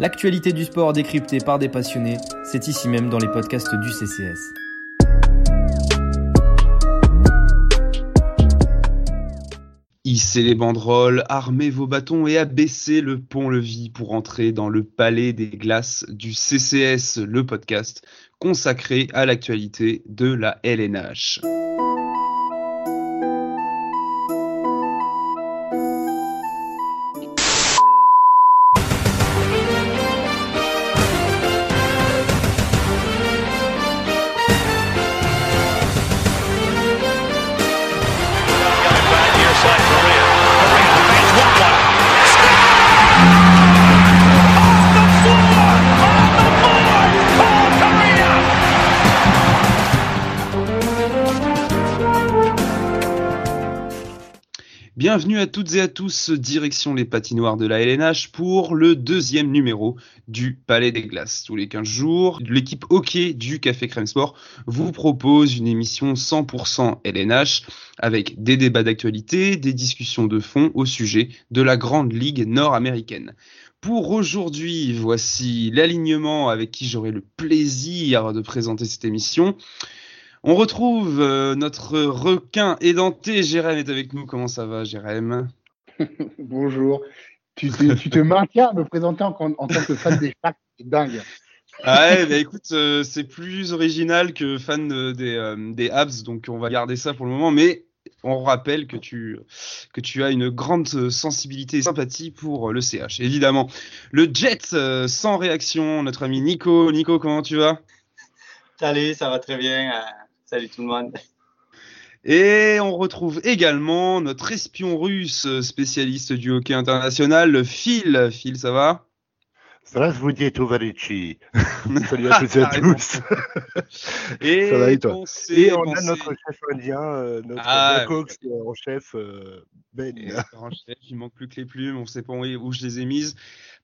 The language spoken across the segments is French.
L'actualité du sport décryptée par des passionnés, c'est ici même dans les podcasts du CCS. Hissez les banderoles, armez vos bâtons et abaissez le pont-levis pour entrer dans le palais des glaces du CCS, le podcast consacré à l'actualité de la LNH. Bienvenue à toutes et à tous, direction les patinoires de la LNH pour le deuxième numéro du Palais des Glaces. Tous les 15 jours, l'équipe hockey du Café Crème Sport vous propose une émission 100% LNH avec des débats d'actualité, des discussions de fond au sujet de la Grande Ligue nord-américaine. Pour aujourd'hui, voici l'alignement avec qui j'aurai le plaisir de présenter cette émission. On retrouve euh, notre requin édenté. Jérém est avec nous. Comment ça va, Jérém? Bonjour. Tu te, maintiens à me présenter en, tant que fan des Sharks. C'est dingue. Ah ouais, bah écoute, euh, c'est plus original que fan des, euh, des Habs, donc on va garder ça pour le moment. Mais on rappelle que tu, que tu as une grande sensibilité et sympathie pour le CH, évidemment. Le Jet sans réaction, notre ami Nico. Nico, comment tu vas? Salut, ça va très bien. Salut tout le monde. Et on retrouve également notre espion russe spécialiste du hockey international, Phil. Phil, ça va? Здравствуйте, товарищи. Salut à toutes et à tous. et, ça va et toi Et on a notre chef indien, euh, notre ah, Cox en chef, euh, Ben. En chef, il manque plus que les plumes, on ne sait pas où je les ai mises.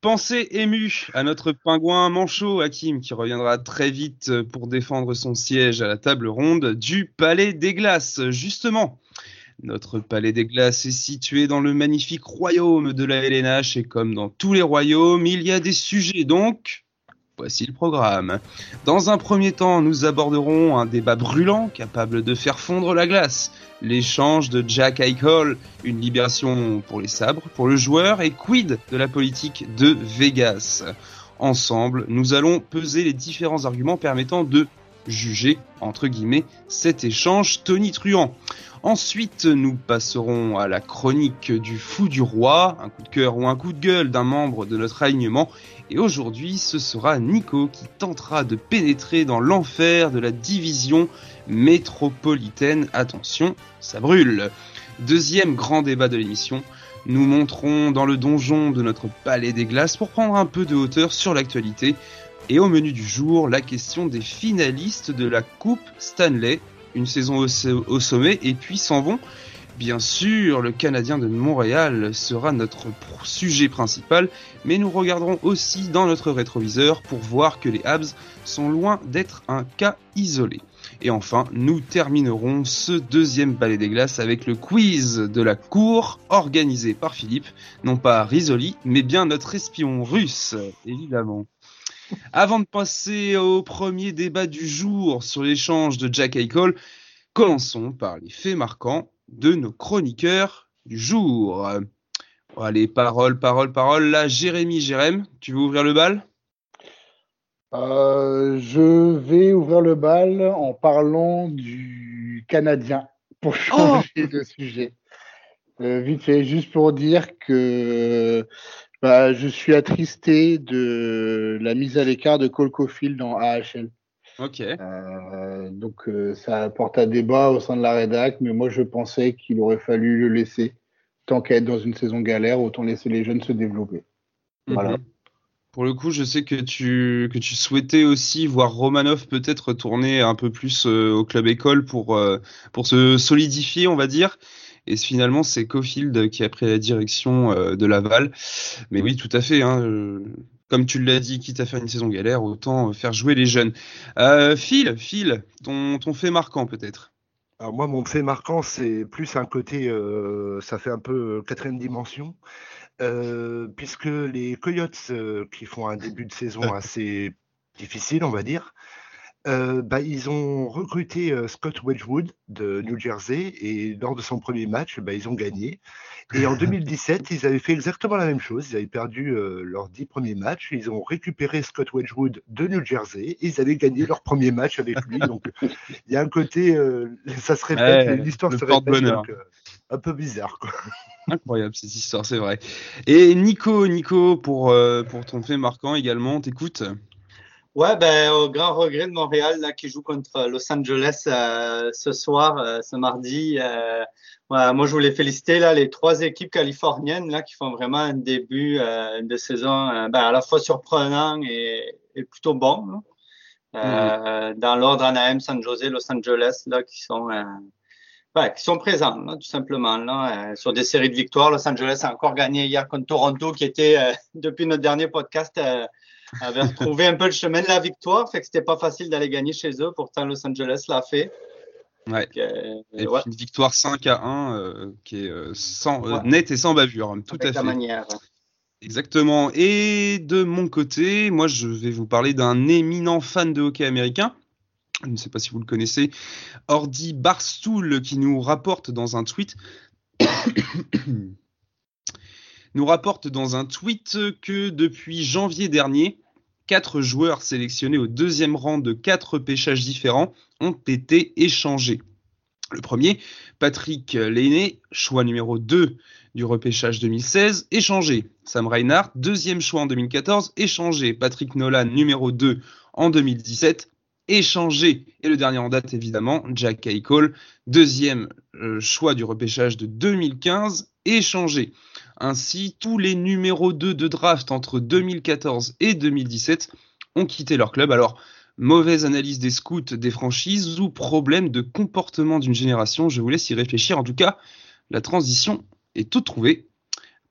Pensez ému à notre pingouin manchot Hakim qui reviendra très vite pour défendre son siège à la table ronde du Palais des Glaces. Justement, notre Palais des Glaces est situé dans le magnifique royaume de la LNH et comme dans tous les royaumes, il y a des sujets donc. Voici le programme. Dans un premier temps, nous aborderons un débat brûlant capable de faire fondre la glace. L'échange de Jack Eichel, une libération pour les sabres, pour le joueur et quid de la politique de Vegas. Ensemble, nous allons peser les différents arguments permettant de juger, entre guillemets, cet échange tonitruant. Ensuite, nous passerons à la chronique du fou du roi, un coup de cœur ou un coup de gueule d'un membre de notre alignement. Et aujourd'hui, ce sera Nico qui tentera de pénétrer dans l'enfer de la division métropolitaine. Attention, ça brûle. Deuxième grand débat de l'émission, nous monterons dans le donjon de notre palais des glaces pour prendre un peu de hauteur sur l'actualité. Et au menu du jour, la question des finalistes de la Coupe Stanley une saison au, sommet et puis s'en vont. Bien sûr, le Canadien de Montréal sera notre sujet principal, mais nous regarderons aussi dans notre rétroviseur pour voir que les Habs sont loin d'être un cas isolé. Et enfin, nous terminerons ce deuxième balai des glaces avec le quiz de la cour organisé par Philippe, non pas Risoli, mais bien notre espion russe, évidemment. Avant de passer au premier débat du jour sur l'échange de Jack Eichel, commençons par les faits marquants de nos chroniqueurs du jour. Allez, parole, parole, parole. Là, Jérémy, Jérém, tu veux ouvrir le bal? Euh, Je vais ouvrir le bal en parlant du Canadien pour oh changer de sujet. Euh, vite fait, juste pour dire que bah, je suis attristé de la mise à l'écart de Cole dans AHL. Ok. Euh, donc euh, ça apporte un débat au sein de la rédac, mais moi je pensais qu'il aurait fallu le laisser. Tant qu'à être dans une saison galère, autant laisser les jeunes se développer. Voilà. Mhm. Pour le coup, je sais que tu, que tu souhaitais aussi voir Romanov peut-être retourner un peu plus euh, au club école pour, pour se solidifier, on va dire. Et finalement, c'est Cofield qui a pris la direction euh, de Laval. Mais oui, tout à fait. Hein, euh, comme tu l'as dit, quitte à faire une saison galère, autant euh, faire jouer les jeunes. Phil, Phil, ton, ton fait marquant peut-être? Alors moi, mon fait marquant, c'est plus un côté, ça fait un peu quatrième dimension. puisque les Coyotes, qui font un début de saison assez difficile, on va dire, euh, bah, ils ont recruté euh, Scott Wedgwood de New Jersey et lors de son premier match, bah, ils ont gagné. Et en 2017, ils avaient fait exactement la même chose. Ils avaient perdu euh, leurs dix premiers matchs. Ils ont récupéré Scott Wedgwood de New Jersey et ils avaient gagné leur premier match avec lui. Donc il y a un côté, ça se répète, l'histoire se répète. Donc, un peu bizarre. Quoi. Incroyable cette histoire, c'est vrai. Et Nico, Nico, pour, pour ton fait marquant également, t'écoutes Ouais, ben, au grand regret de Montréal, là, qui joue contre Los Angeles euh, ce soir, euh, ce mardi. Euh, moi, je voulais féliciter là, les trois équipes californiennes là, qui font vraiment un début de saison ben, à la fois surprenant et, et plutôt bon. Là. Mm. Dans l'ordre Anaheim, San Jose, Los Angeles, là, qui sont, ben, qui sont présents, là, tout simplement. Là, sur des séries de victoires, Los Angeles a encore gagné hier contre Toronto, qui était, depuis notre dernier podcast, avait retrouvé un peu le chemin de la victoire, fait que c'était pas facile d'aller gagner chez eux. Pourtant, Los Angeles l'a fait. Ouais. Euh, et Puis une victoire 5 à 1 euh, qui est euh, sans, nette et sans bavure, hein, tout à fait. manière. Exactement. Et de mon côté, moi, je vais vous parler d'un éminent fan de hockey américain. Je ne sais pas si vous le connaissez, Ordi Barstool, qui nous rapporte dans un tweet nous rapporte dans un tweet que depuis janvier dernier, quatre joueurs sélectionnés au deuxième rang de quatre pêchages différents ont été échangés. Le premier, Patrick Lainé, choix numéro 2 du repêchage 2016, échangé. Sam Reinhardt, deuxième choix en 2014, échangé. Patrick Nolan, numéro 2 en 2017, échangé. Et le dernier en date, évidemment, Jack Eichel, deuxième euh, choix du repêchage de 2015, échangé. Ainsi, tous les numéros 2 de draft entre 2014 et 2017 ont quitté leur club. Alors, mauvaise analyse des scouts des franchises ou problème de comportement d'une génération, je vous laisse y réfléchir. En tout cas, la transition est toute trouvée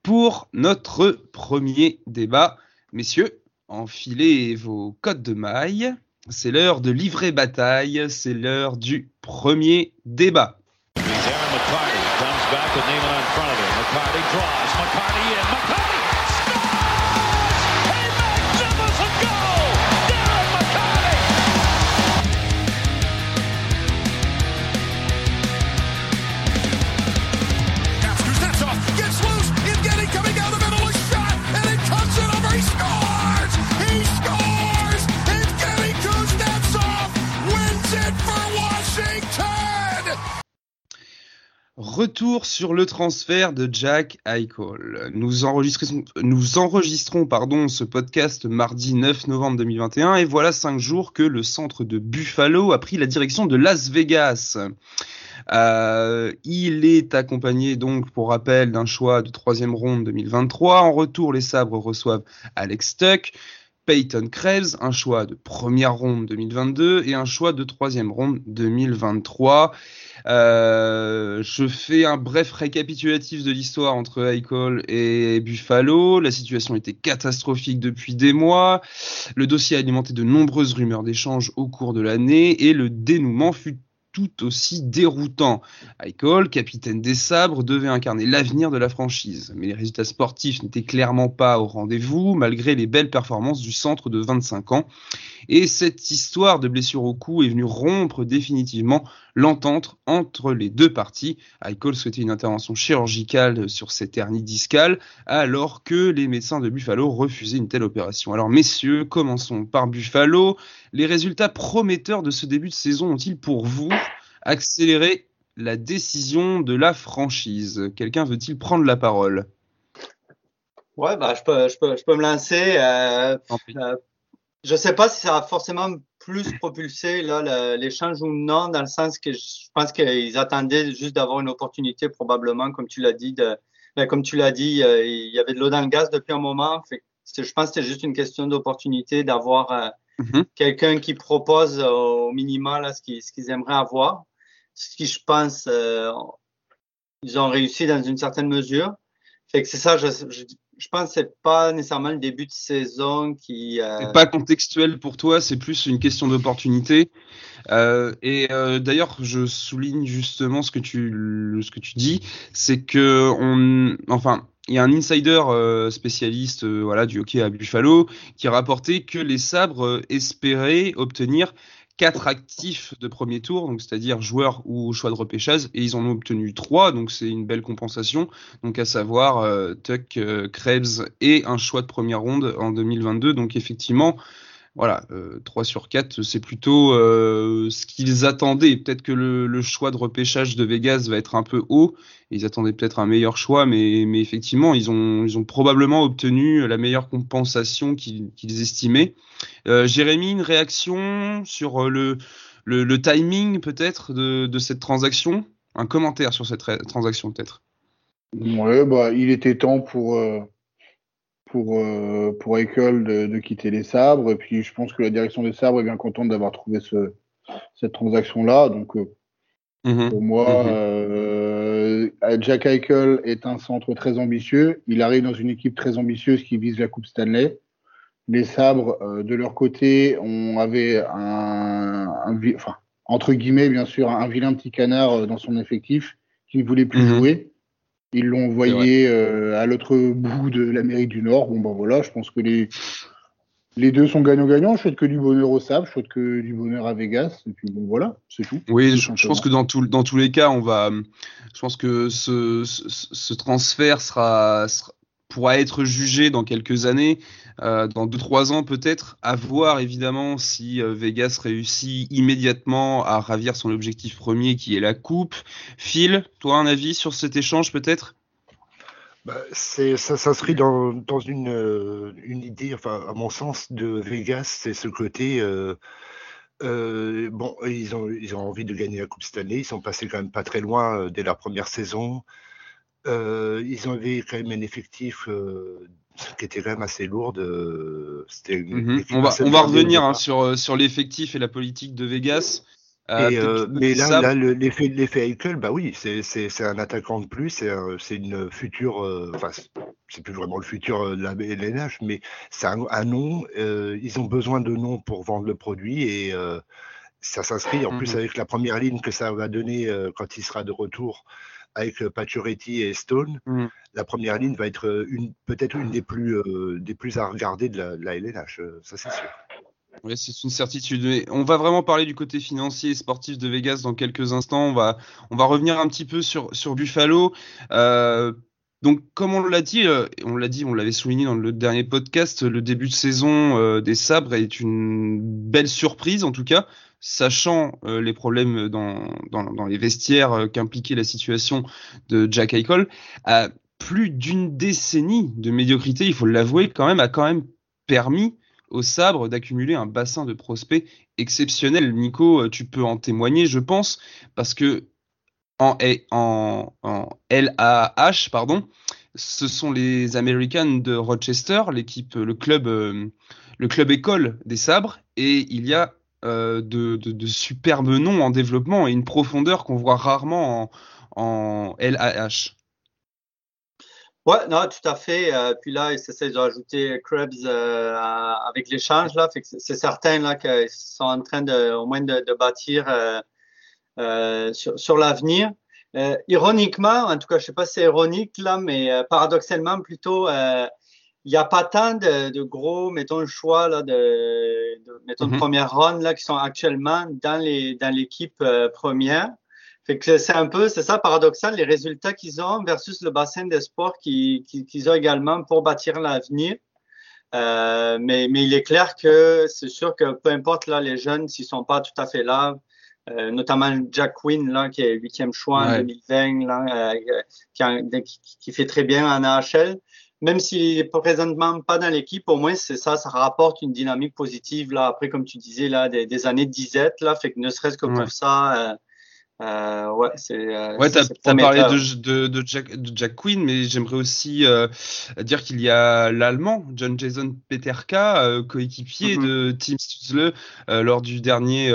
pour notre premier débat. Messieurs, enfilez vos codes de maille. C'est l'heure de livrer bataille, c'est l'heure du premier débat. back with Neiman in front of him. McCarty draws. McCarty in. McCarty Retour sur le transfert de Jack Eichel. Nous, nous enregistrons pardon, ce podcast mardi 9 novembre 2021 et voilà cinq jours que le centre de Buffalo a pris la direction de Las Vegas. Euh, il est accompagné donc, pour rappel, d'un choix de troisième ronde 2023. En retour, les Sabres reçoivent Alex Tuck, Peyton Krebs, un choix de première ronde 2022 et un choix de troisième ronde 2023. Euh, je fais un bref récapitulatif de l'histoire entre Eichel et Buffalo. La situation était catastrophique depuis des mois. Le dossier a alimenté de nombreuses rumeurs d'échanges au cours de l'année et le dénouement fut tout aussi déroutant. Eichel, capitaine des sabres, devait incarner l'avenir de la franchise. Mais les résultats sportifs n'étaient clairement pas au rendez-vous, malgré les belles performances du centre de 25 ans. Et cette histoire de blessure au cou est venue rompre définitivement l'entente entre les deux parties. Eichel souhaitait une intervention chirurgicale sur cette hernie discale, alors que les médecins de Buffalo refusaient une telle opération. Alors messieurs, commençons par Buffalo. Les résultats prometteurs de ce début de saison ont-ils pour vous accéléré la décision de la franchise? Quelqu'un veut-il prendre la parole? Ouais, bah, je, peux, je, peux, je peux me lancer. Euh, je sais pas si ça a forcément plus propulsé là l'échange ou non, dans le sens que je pense qu'ils attendaient juste d'avoir une opportunité, probablement, comme tu l'as dit. De, ben, comme tu l'as dit, euh, il y avait de l'eau dans le gaz depuis un moment. Fait, je pense que c'était juste une question d'opportunité d'avoir euh, mm-hmm. quelqu'un qui propose au minimum ce qu'ils ce qu'ils aimeraient avoir. Ce qui, je pense, euh, ils ont réussi dans une certaine mesure. Fait que c'est ça, je, je, je pense que c'est pas nécessairement le début de saison qui. Euh... C'est pas contextuel pour toi, c'est plus une question d'opportunité. Euh, et euh, d'ailleurs, je souligne justement ce que tu ce que tu dis, c'est que on, enfin, il y a un insider spécialiste voilà du hockey à Buffalo qui a rapporté que les sabres espéraient obtenir quatre actifs de premier tour, donc c'est-à-dire joueurs ou choix de repêchage, et ils en ont obtenu trois, donc c'est une belle compensation. Donc à savoir euh, Tuck, euh, Krebs et un choix de première ronde en 2022. Donc effectivement, voilà, euh, 3 sur 4, c'est plutôt euh, ce qu'ils attendaient. Peut-être que le, le, choix de repêchage de Vegas va être un peu haut. Ils attendaient peut-être un meilleur choix, mais, mais effectivement, ils ont, ils ont probablement obtenu la meilleure compensation qu'ils estimaient. Euh, Jérémy, une réaction sur le, le, le timing peut-être de, de, cette transaction? Un commentaire sur cette transaction peut-être Ouais, bah, il était temps pour euh, pour, euh, pour Eichel de, de, quitter les sabres. Et puis, je pense que la direction des sabres est bien contente d'avoir trouvé ce, cette transaction-là. Donc, euh, mmh. pour moi, mmh. euh, Jack Eichel est un centre très ambitieux. Il arrive dans une équipe très ambitieuse qui vise la Coupe Stanley. Les sabres, euh, de leur côté, on avait un, un, enfin, entre guillemets, bien sûr, un vilain petit canard euh, dans son effectif qui ne voulait plus mmh. jouer. Ils l'ont envoyé euh, à l'autre bout de l'Amérique du Nord. Bon, ben voilà, je pense que les, les deux sont gagnants-gagnants. Je souhaite que du bonheur au Sable, je souhaite que du bonheur à Vegas. Et puis bon, voilà, c'est tout. Oui, je, je, pense que dans, tout, dans tous les cas, on va. Je pense que ce, ce, ce transfert sera, sera, pourra être jugé dans quelques années, euh, dans 2-3 ans peut-être, à voir évidemment si euh, Vegas réussit immédiatement à ravir son objectif premier qui est la coupe. Phil, toi un avis sur cet échange peut-être? Bah, ça s'inscrit dans, une, euh, une, idée, enfin à mon sens, de Vegas, c'est ce côté... Bon, ils ont, ils ont envie de gagner la Coupe Stanley. Ils sont passés quand même pas très loin dès la première saison. Euh, ils avaient quand même un effectif euh, qui était quand même assez lourd. De... Mmh on va, on va revenir hein, sur, sur l'effectif et la politique de Vegas. Euh, et, euh, mais là, là l'effet l'effet Eichel, bah oui, c'est un attaquant de plus, c'est une future, euh, enfin c'est plus vraiment le futur de la LNH, mais c'est un, un, nom. ils ont besoin de noms pour vendre le produit et ça s'inscrit en plus avec la première ligne que ça va donner quand il sera de retour avec Pacioretty et Stone, mmh. la première ligne va être une peut-être une des plus euh, des plus à regarder de la, de la LNH, ça c'est sûr. Oui, c'est une certitude. On va vraiment parler du côté financier et sportif de Vegas dans quelques instants. On va, on va revenir un petit peu sur, sur Buffalo. Euh, donc, comme on l'a dit, euh, on l'a dit, on l'avait souligné dans le dernier podcast, le début de saison euh, des Sabres est une belle surprise, en tout cas, sachant euh, les problèmes dans, les vestiaires euh, qu'impliquait la situation de Jack Eichel. plus d'une décennie de médiocrité, il faut l'avouer, quand même, a quand même permis au sabre d'accumuler un bassin de prospects exceptionnel. Nico, euh, tu peux en témoigner, je pense, parce que en, en, LAH, pardon, ce sont les Americans de Rochester, l'équipe, le club, le club école des sabres, et il y a de, de, superbes noms en développement et une profondeur qu'on voit rarement en, LAH. Ouais, non, tout à fait. Euh, puis là, ils essaient de Krebs euh, avec l'échange là. C'est certain là qu'ils sont en train de, au moins de, bâtir euh, euh sur, sur l'avenir. Euh, ironiquement, en tout cas, je sais pas si c'est ironique là, mais paradoxalement plutôt, il n'y a pas tant de, de, gros, mettons, choix là de, de mettons, mm -hmm. première run là qui sont actuellement dans les dans l'équipe première. Fait que c'est un peu, c'est ça paradoxal, les résultats qu'ils ont versus le bassin des sports qu'ils ont également pour bâtir l'avenir. Euh, mais, mais il est clair que c'est sûr que peu importe là les jeunes s'ils sont pas tout à fait là, euh, notamment Jack Quinn là qui est huitième choix ouais. en 2020 là, euh, qui, qui, qui, fait très bien en AHL. Même s'il est présentement pas dans l'équipe, au moins c'est ça, ça rapporte une dynamique positive là. Après comme tu disais là des, des années de disette là, fait que ne serait-ce que pour ouais. ça. Euh, euh, ouais, c'est. Euh, ouais, t'as parlé de, de, de, Jack, de Jack Quinn, mais j'aimerais aussi euh, dire qu'il y a l'Allemand, John Jason Peterka, euh, coéquipier mm -hmm. de Tim Stutzle lors du dernier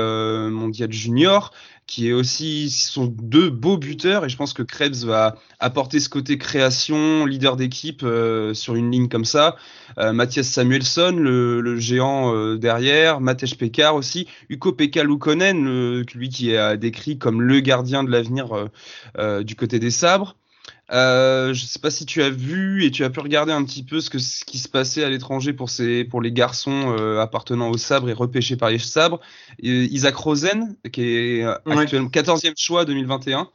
mondial junior, qui est aussi sont deux beaux buteurs et je pense que Krebs va apporter ce côté création, leader d'équipe euh, sur une ligne comme ça. Euh, Mathias Samuelsson, le, géant euh, derrière, Matej Pekar aussi, Uko Pekka Lukonen, lui qui est décrit comme le gardien de l'avenir du côté des sabres. Euh, je sais pas si tu as vu et tu as pu regarder un petit peu ce, que, ce qui se passait à l'étranger pour, ces, pour les garçons euh, appartenant au sabre et repêchés par les sabres. Isaac Rosen, qui est actuellement 14e choix 2021,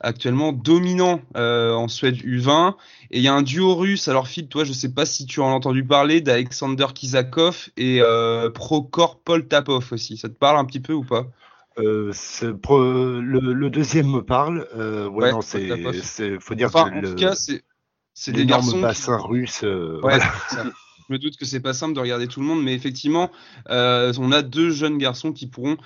actuellement dominant euh, en Suède U20. Et il y a un duo russe, alors Phil, toi, je sais pas si tu en as entendu parler, d'Alexander Kizakov et euh, Prokor Poltapov aussi. Ça te parle un petit peu ou pas? Euh, le, le, deuxième me parle. Euh, ouais, non, c'est, faut dire enfin, que en le, tout cas, c'est, c'est des garçons bassin qui... russe. Euh, ouais, voilà. Je me doute que c'est pas simple de regarder tout le monde, mais effectivement, euh, on a deux jeunes garçons qui pourront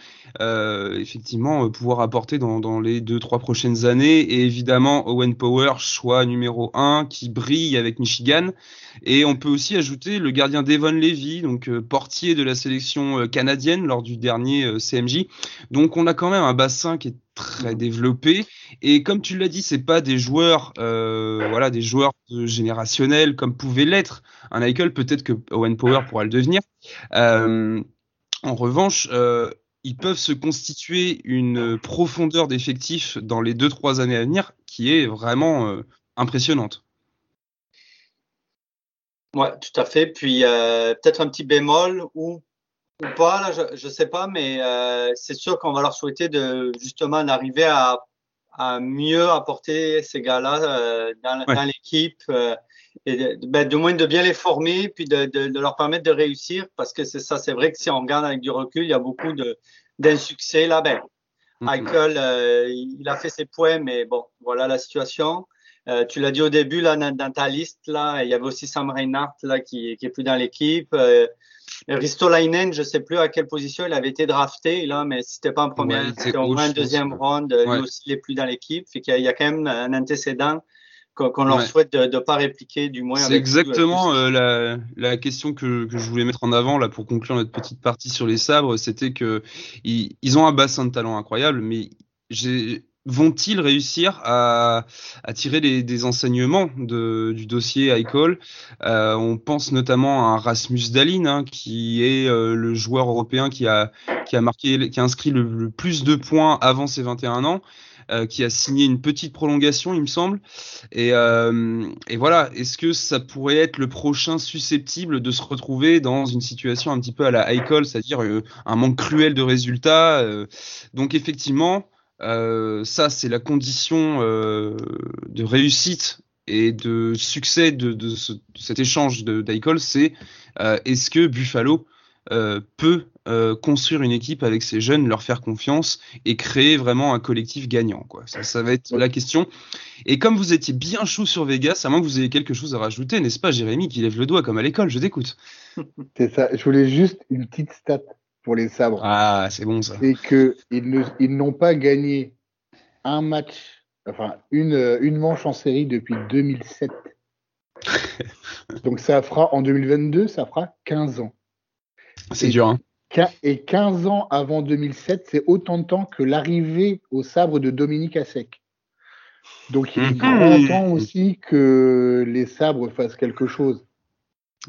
euh, effectivement euh, pouvoir apporter dans, les deux trois prochaines années. Et évidemment, Owen Power, choix numéro un, qui brille avec Michigan. Et on peut aussi ajouter le gardien Devon Levy, donc portier de la sélection canadienne lors du dernier CMJ. Donc on a quand même un bassin qui est très développé. Et comme tu l'as dit, c'est pas des joueurs, euh, voilà, des joueurs générationnels comme pouvait l'être un Michael. Peut-être que Owen Power pourra le devenir. Euh, en revanche, euh, ils peuvent se constituer une profondeur d'effectifs dans les deux trois années à venir qui est vraiment euh, impressionnante. Ouais, tout à fait. Puis euh, peut-être un petit bémol ou ou pas, là, je ne sais pas, mais euh, c'est sûr qu'on va leur souhaiter de justement d'arriver à, à mieux apporter ces gars-là euh, dans, dans l'équipe euh, et de, ben, de moins de bien les former puis de, de, de leur permettre de réussir parce que c'est ça, c'est vrai que si on regarde avec du recul, il y a beaucoup d'insuccès là. Ben, mm-hmm. Michael, euh, il a fait ses points, mais bon, voilà la situation. Euh, tu l'as dit au début là dans, dans, ta liste là, il y avait aussi Sam Reinhardt là qui, qui est plus dans l'équipe. Euh, Ristolainen, je sais plus à quelle position il avait été drafté là, mais c'était pas en première, c'était au moins un deuxième round. Ouais. Lui aussi, il est plus dans l'équipe. Fait qu'il y, y, a quand même un antécédent qu'on leur ouais. souhaite de ne pas répliquer, du moins. C'est exactement euh, la, la, question que, que, je voulais mettre en avant là pour conclure notre petite partie sur les sabres, c'était que ils, ils ont un bassin de talent incroyable, mais j'ai vont-ils réussir à, à tirer des enseignements de, du dossier iCall euh, On pense notamment à Rasmus Dahlin, hein, qui est euh, le joueur européen qui a, qui a marqué, qui a inscrit le, plus de points avant ses 21 ans. Euh, qui a signé une petite prolongation, il me semble. Et, euh, et voilà, est-ce que ça pourrait être le prochain susceptible de se retrouver dans une situation un petit peu à la iCall, c'est-à-dire euh, un manque cruel de résultats Donc effectivement, euh, ça, c'est la condition euh, de réussite et de succès de, de, ce, de cet échange d'Aicol, c'est euh, est-ce que Buffalo peut construire une équipe avec ces jeunes, leur faire confiance et créer vraiment un collectif gagnant. Ça, ça va être la question. Et comme vous étiez bien chaud sur Vegas, à moins que vous ayez quelque chose à rajouter, n'est-ce pas, Jérémy, qui lève le doigt comme à l'école? Je t'écoute. C'est ça. Je voulais juste une petite stat pour les sabres. Ah, c'est bon ça. C'est que ils n'ont pas gagné un match, enfin une, une manche en série depuis 2007. Donc ça fera en 2022, ça fera 15 ans. C'est dur, hein. Et 15 ans avant 2007, c'est autant de temps que l'arrivée au sabre de Dominique Assec. Donc il est mmh. grand temps aussi que les sabres fassent quelque chose.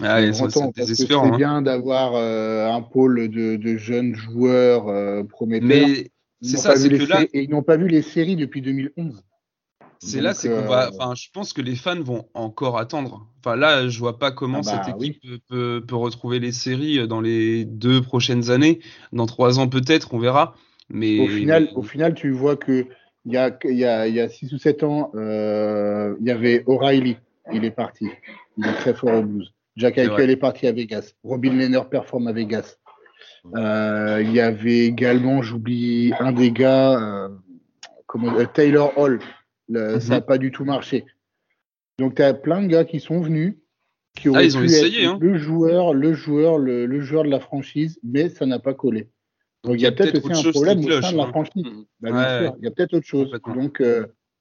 Ah, c'est hein. bien d'avoir euh, un pôle de, de jeunes joueurs euh, prometteurs. Mais c'est ça, c'est que là. Et ils n'ont pas vu les séries depuis 2011. C'est là, c'est qu'on va. Enfin, je pense que les fans vont encore attendre. Enfin, là, je vois pas comment ah bah, cette équipe oui. peut, peut, retrouver les séries dans les deux prochaines années. Dans trois ans, peut-être, on verra. Mais au final, au final, tu vois que il y a, il y a, il y a six ou sept ans, euh, il y avait O'Reilly. Il est parti. Il est très fort au blues. Jack Eichel est parti à Vegas. Robin Lehner performe à Vegas. Euh, il y avait également, j'oublie un des gars, euh, comment, euh, Taylor Hall. Le, mm -hmm. Ça n'a pas du tout marché. Donc, tu as plein de gars qui sont venus, qui ont ah, pu essayé, être hein. le joueur, le joueur, le, le, joueur de la franchise, mais ça n'a pas collé. Donc, il y a, peut-être peut aussi un problème au sein de la hein. franchise. Mmh. Bah, ouais, il y a peut-être autre chose. Donc,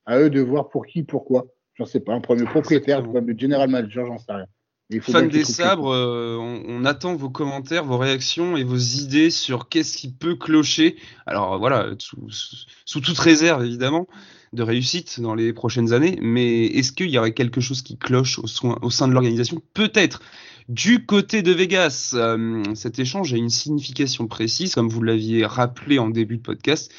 à eux de voir pour qui, pourquoi. J'en sais pas. Un premier propriétaire, un general manager, j'en sais rien. Fans des sabres, euh, on, on, attend vos commentaires, vos réactions et vos idées sur qu'est-ce qui peut clocher. Alors voilà, sous, sous, toute réserve évidemment de réussite dans les prochaines années, mais est-ce qu'il y aurait quelque chose qui cloche au, soin, au sein de l'organisation? Peut-être. Du côté de Vegas, euh, cet échange a une signification précise, comme vous l'aviez rappelé en début de podcast.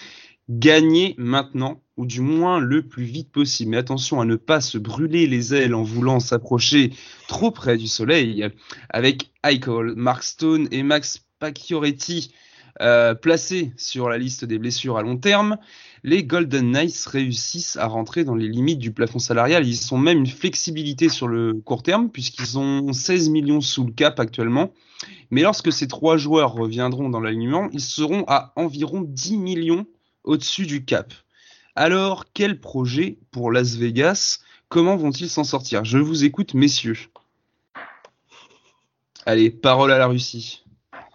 Gagner maintenant, ou du moins le plus vite possible. Mais attention à ne pas se brûler les ailes en voulant s'approcher trop près du soleil. Avec Eichel, Mark Stone et Max Pacioretty euh, placés sur la liste des blessures à long terme, les Golden Knights réussissent à rentrer dans les limites du plafond salarial. Ils ont même une flexibilité sur le court terme puisqu'ils ont 16 millions sous le cap actuellement. Mais lorsque ces trois joueurs reviendront dans l'alignement, ils seront à environ 10 millions au-dessus du cap. Alors, quel projet pour Las Vegas? Comment vont-ils s'en sortir? Je vous écoute, messieurs. Allez, parole à la Russie.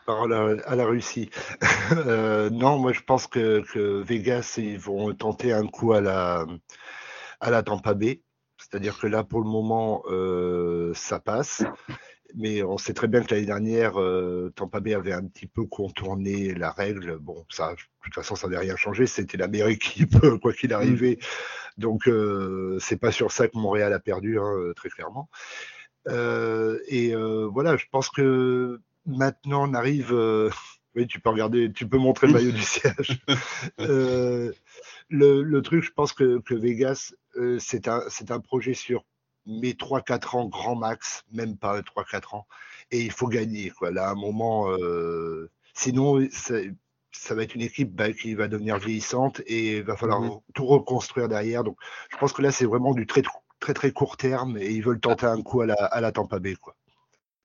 Parole à, la Russie. Euh, non, moi je pense que, Vegas, ils vont tenter un coup à la, à Tampa Bay. C'est-à-dire que là, pour le moment, euh, ça passe mais on sait très bien que l'année dernière, euh, Tampa Bay avait un petit peu contourné la règle. Bon, ça, de toute façon, ça n'avait rien changé. C'était la meilleure équipe, quoi qu'il arrivait. Donc, euh, c'est pas sur ça que Montréal a perdu, hein, très clairement. Euh, et voilà, je pense que maintenant, on arrive. oui, tu peux regarder, tu peux montrer le maillot du siège. Le, truc, je pense que, que Vegas, c'est un, un projet sur mais 3-4 ans grand max, même pas 3-4 ans. Et il faut gagner. Quoi. Là, à un moment, euh, sinon, ça, va être une équipe bah, qui va devenir vieillissante et il va falloir mmh tout reconstruire derrière. Donc, je pense que là, c'est vraiment du très, très, très court terme et ils veulent tenter un coup à la, à la Tampa Bay. Quoi.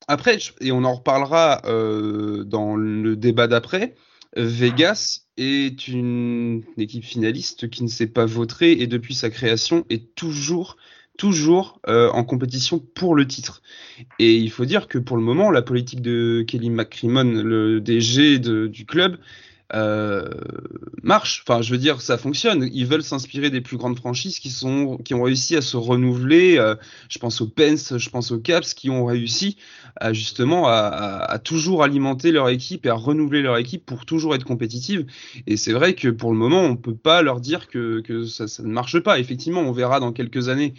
Après, et on en reparlera euh, dans le débat d'après, Vegas est une équipe finaliste qui ne s'est pas vautrée et depuis sa création est toujours toujours euh, en compétition pour le titre. Et il faut dire que pour le moment, la politique de Kelly McCrimmon, le DG du club, euh, marche. Enfin, je veux dire, ça fonctionne. Ils veulent s'inspirer des plus grandes franchises qui sont, qui ont réussi à se renouveler. Euh, je pense aux Pence, je pense aux Caps, qui ont réussi à justement à, toujours alimenter leur équipe et à renouveler leur équipe pour toujours être compétitive. Et c'est vrai que pour le moment, on peut pas leur dire que, que ça, ne marche pas. Effectivement, on verra dans quelques années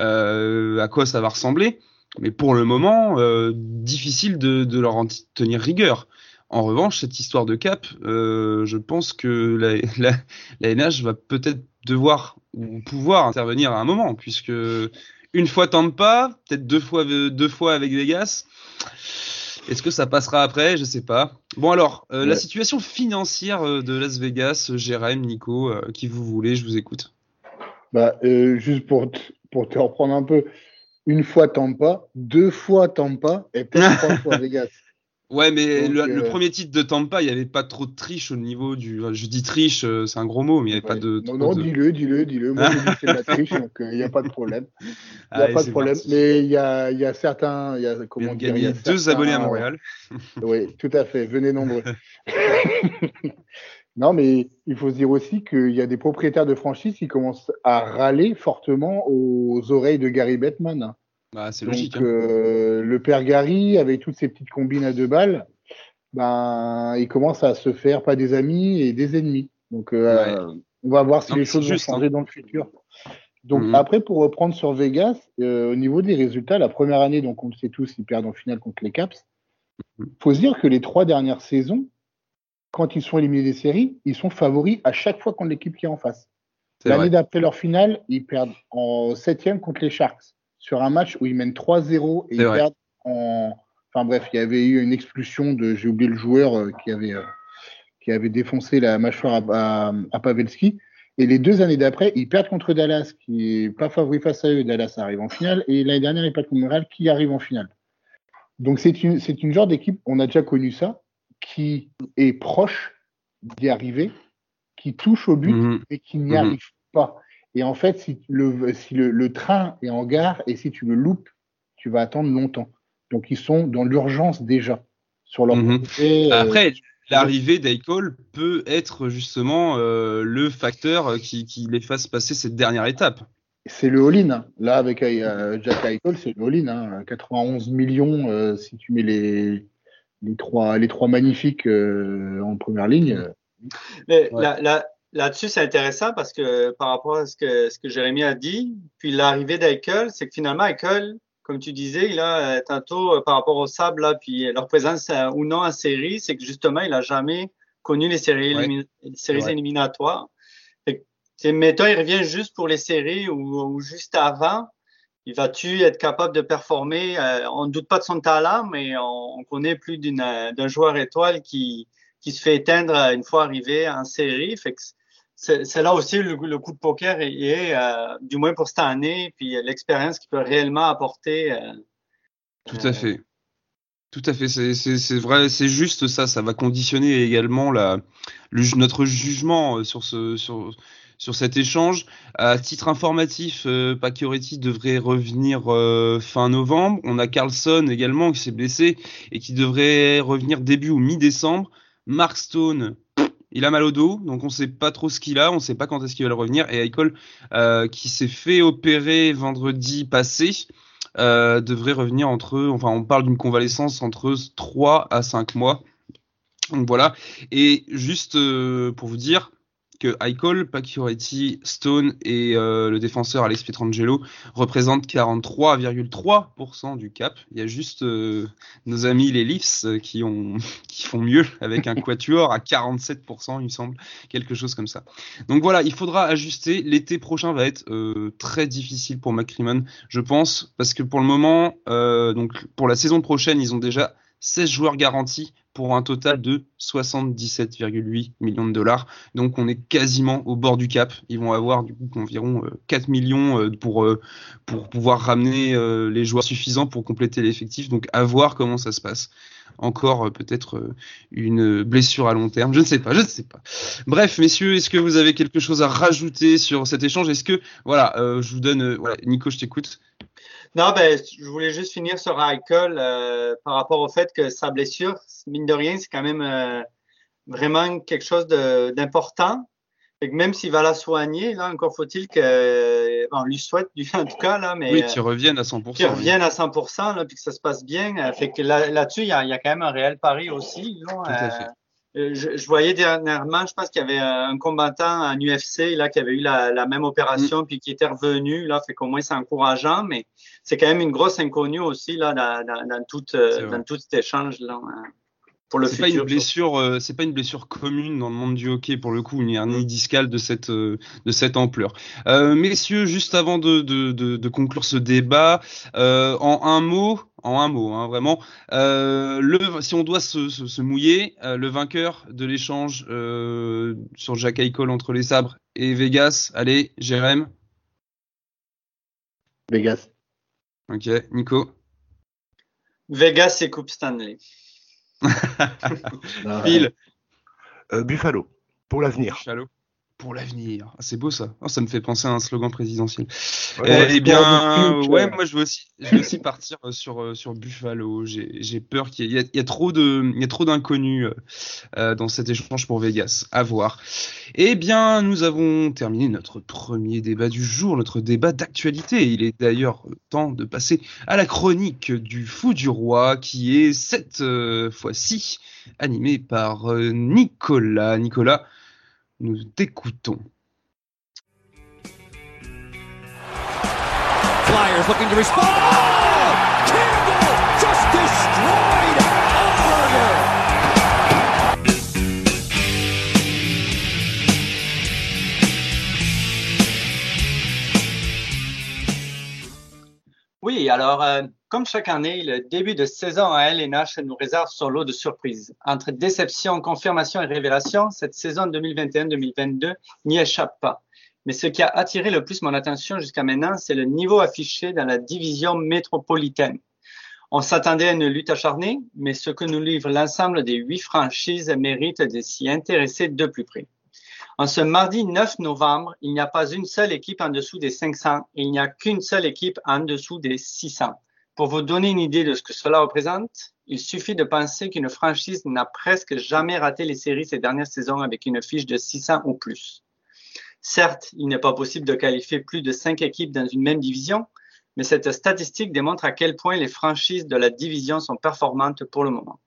euh, à quoi ça va ressembler. Mais pour le moment, difficile de, de leur en tenir rigueur. En revanche, cette histoire de cap, euh, je pense que la, la, la NH va peut-être devoir ou pouvoir intervenir à un moment, puisque une fois Tampa, peut-être deux fois, deux fois avec Vegas. Est-ce que ça passera après? Je sais pas. Bon alors, euh, la situation financière euh, de Las Vegas, Jérém, Nico, euh, qui vous voulez, je vous écoute. Bah, euh, juste pour te, pour te reprendre un peu, une fois Tampa, deux fois Tampa et peut-être trois fois Vegas. Ouais, mais le, euh... premier titre de Tampa, il n'y avait pas trop de triche au niveau du. Je dis triche, euh, c'est un gros mot, mais il n'y avait ouais. pas de. Non, non, de... dis-le, dis-le, dis-le. Moi, je dis que c'est de la triche, donc il euh, n'y a pas de problème. Il n'y a Allez, pas de problème. Parti. Mais il y a, y a certains. Y a, comment dire, y a deux certains, abonnés à Montréal. oui, tout à fait. Venez nombreux. non, mais il faut se dire aussi qu'il y a des propriétaires de franchise qui commencent à râler fortement aux oreilles de Gary Bettman. Bah, c'est logique. Donc, hein. euh, le père Gary, avec toutes ces petites combines à deux balles, ben, il commence à se faire pas des amis et des ennemis. Donc, euh, ouais. on va voir si non, les choses vont changer hein. dans le futur. Donc, mmh. après, pour reprendre sur Vegas, euh, au niveau des résultats, la première année, donc on le sait tous, ils perdent en finale contre les Caps. Il faut se dire que les trois dernières saisons, quand ils sont éliminés des séries, ils sont favoris à chaque fois contre l'équipe qui est en face. L'année d'après leur finale, ils perdent en septième contre les Sharks sur un match où ils mènent 3-0 et ils vrai. perdent en. Enfin bref, il y avait eu une expulsion de, j'ai oublié le joueur euh, qui avait euh, qui avait défoncé la mâchoire à, à, à, Pavelski. Et les deux années d'après, ils perdent contre Dallas, qui est pas favori face à eux. Dallas arrive en finale. Et l'année dernière, ils perdent contre Montréal, qui arrive en finale. Donc c'est une c'est une genre d'équipe. On a déjà connu ça, qui est proche d'y arriver, qui touche au but, Mhm. mais qui n'y Mhm. arrive pas. Et en fait, si le, si le, le train est en gare et si tu le loupes, tu vas attendre longtemps. Donc, ils sont dans l'urgence déjà sur leur Mhm. côté. euh, Après, l'arrivée d'Eicol peut être justement euh, le facteur qui, qui les fasse passer cette dernière étape. c'est le all-in. hein. Là, avec euh, Jack Eichel, c'est le all-in. Hein. 91 millions euh, si tu mets les, les, trois, les trois magnifiques euh, en première ligne. Mais Ouais. Là-dessus, c'est intéressant parce que par rapport à ce que, ce que Jérémy a dit, puis l'arrivée d'Eichel, c'est que finalement, Eichel, comme tu disais, il a euh, tantôt euh, par rapport au sable, là, puis leur présence euh, ou non en série, c'est que justement, il a jamais connu les séries, Ouais. élimi- les séries Ouais. éliminatoires. c'est mettons, il revient juste pour les séries ou, juste avant. Il va-tu être capable de performer? Euh, on ne doute pas de son talent, mais on, connaît plus d'un joueur étoile qui, qui se fait éteindre une fois arrivé en série. Fait que c'est là aussi le, le, coup de poker est, euh, du moins pour cette année, puis l'expérience qu'il peut réellement apporter. Euh, Tout à fait. Tout à fait, c'est vrai, c'est juste ça. Ça va conditionner également la, le, notre jugement euh, sur ce, sur, sur cet échange. À titre informatif, euh, Pacioretty devrait revenir euh, fin novembre. On a Carlson également qui s'est blessé et qui devrait revenir début ou mi-décembre. Mark Stone, il a mal au dos, donc on sait pas trop ce qu'il a, on sait pas quand est-ce qu'il va revenir. Et Eichel, euh, qui s'est fait opérer vendredi passé, euh, devrait revenir entre, enfin on parle d'une convalescence entre 3 à 5 mois. Donc voilà. Et juste euh, pour vous dire, que Eichel, Pacioretty, Stone et euh, le défenseur Alex Pietrangelo représentent 43,3% du cap. Il y a juste euh, nos amis les Leafs euh, qui, ont, qui font mieux avec un quatuor à 47%, il me semble, quelque chose comme ça. Donc voilà, il faudra ajuster. L'été prochain va être très difficile pour McCrimmon, je pense, parce que pour le moment, donc pour la saison prochaine, ils ont déjà 16 joueurs garantis pour un total de 77,8 millions de dollars. Donc on est quasiment au bord du cap. Ils vont avoir du coup environ 4 euh, millions euh, pour, euh, pour pouvoir ramener les joueurs suffisants pour compléter l'effectif. Donc à voir comment ça se passe. Encore peut-être une blessure à long terme. Je ne sais pas, je ne sais pas. Bref, messieurs, est-ce que vous avez quelque chose à rajouter sur cet échange? Est-ce que, voilà, je vous donne, voilà, Nico, je t'écoute. Non, ben, je voulais juste finir sur Eichel euh, par rapport au fait que sa blessure, mine de rien, c'est quand même euh, vraiment quelque chose d'important. Même s'il va la soigner, là, encore faut-il que, on lui souhaite du en tout cas, là, mais. Oui, qu'il revienne à 100%. Qu'il revienne à 100%, là, puis que ça se passe bien. Fait que là-dessus, il y a, y a, quand même un réel pari aussi. Là, tout à fait. Euh, je, je, voyais dernièrement, je pense qu'il y avait un combattant en UFC là qui avait eu la, la même opération mm. puis qui était revenu là, fait qu'au moins c'est encourageant, mais c'est quand même une grosse inconnue aussi là dans, dans, dans tout euh, dans tout cet échange là. Hein, pour le pas une blessure, euh, c'est pas une blessure commune dans le monde du hockey pour le coup, une hernie discale de cette de cette ampleur. Euh, messieurs, juste avant de, de, de, de conclure ce débat, en un mot, en un mot, hein, vraiment. Euh, le, si on doit se, se, mouiller, euh, le vainqueur de l'échange euh, sur Jack Eichel entre les sabres et Vegas, allez, Jérém. Vegas. Ok, Nico. Vegas et Coupe Stanley. Phil. Buffalo, pour l'avenir. Buffalo pour l'avenir. Ah, c'est beau ça. Oh, ça me fait penser à un slogan présidentiel. eh, bien, ouais, moi je veux aussi, je veux aussi partir euh, sur euh, sur Buffalo. J'ai peur qu'il y, y, a trop de, il y a trop d'inconnus euh, dans cet échange pour Vegas. À voir. Eh bien, nous avons terminé notre premier débat du jour, notre débat d'actualité. Il est d'ailleurs temps de passer à la chronique du fou du roi, qui est cette fois-ci animée par Nicolas. Nicolas. Nous t'écoutons. Flyers looking to respond. Oh! Campbell just destroyed Oui, alors euh, comme chaque année, le début de saison à LNH nous réserve son lot de surprises. Entre déception, confirmation et révélation, cette saison 2021-2022 n'y échappe pas. Mais ce qui a attiré le plus mon attention jusqu'à maintenant, c'est le niveau affiché dans la division métropolitaine. On s'attendait à une lutte acharnée, mais ce que nous livre l'ensemble des huit franchises mérite de s'y intéresser de plus près. En ce mardi 9 novembre, il n'y a pas une seule équipe en dessous des 500 et il n'y a qu'une seule équipe en dessous des 600. Pour vous donner une idée de ce que cela représente, il suffit de penser qu'une franchise n'a presque jamais raté les séries ces dernières saisons avec une fiche de 600 ou plus. Certes, il n'est pas possible de qualifier plus de cinq équipes dans une même division, mais cette statistique démontre à quel point les franchises de la division sont performantes pour le moment.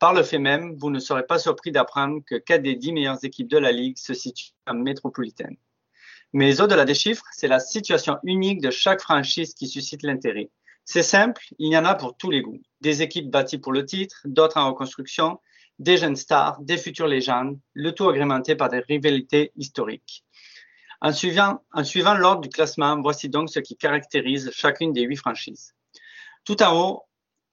Par le fait même, vous ne serez pas surpris d'apprendre que quatre des dix meilleures équipes de la Ligue se situent en métropolitaine. Mais au-delà des chiffres, c'est la situation unique de chaque franchise qui suscite l'intérêt. C'est simple, il y en a pour tous les goûts. Des équipes bâties pour le titre, d'autres en reconstruction, des jeunes stars, des futures légendes, le tout agrémenté par des rivalités historiques. En suivant, l'ordre du classement, voici donc ce qui caractérise chacune des huit franchises. Tout en haut,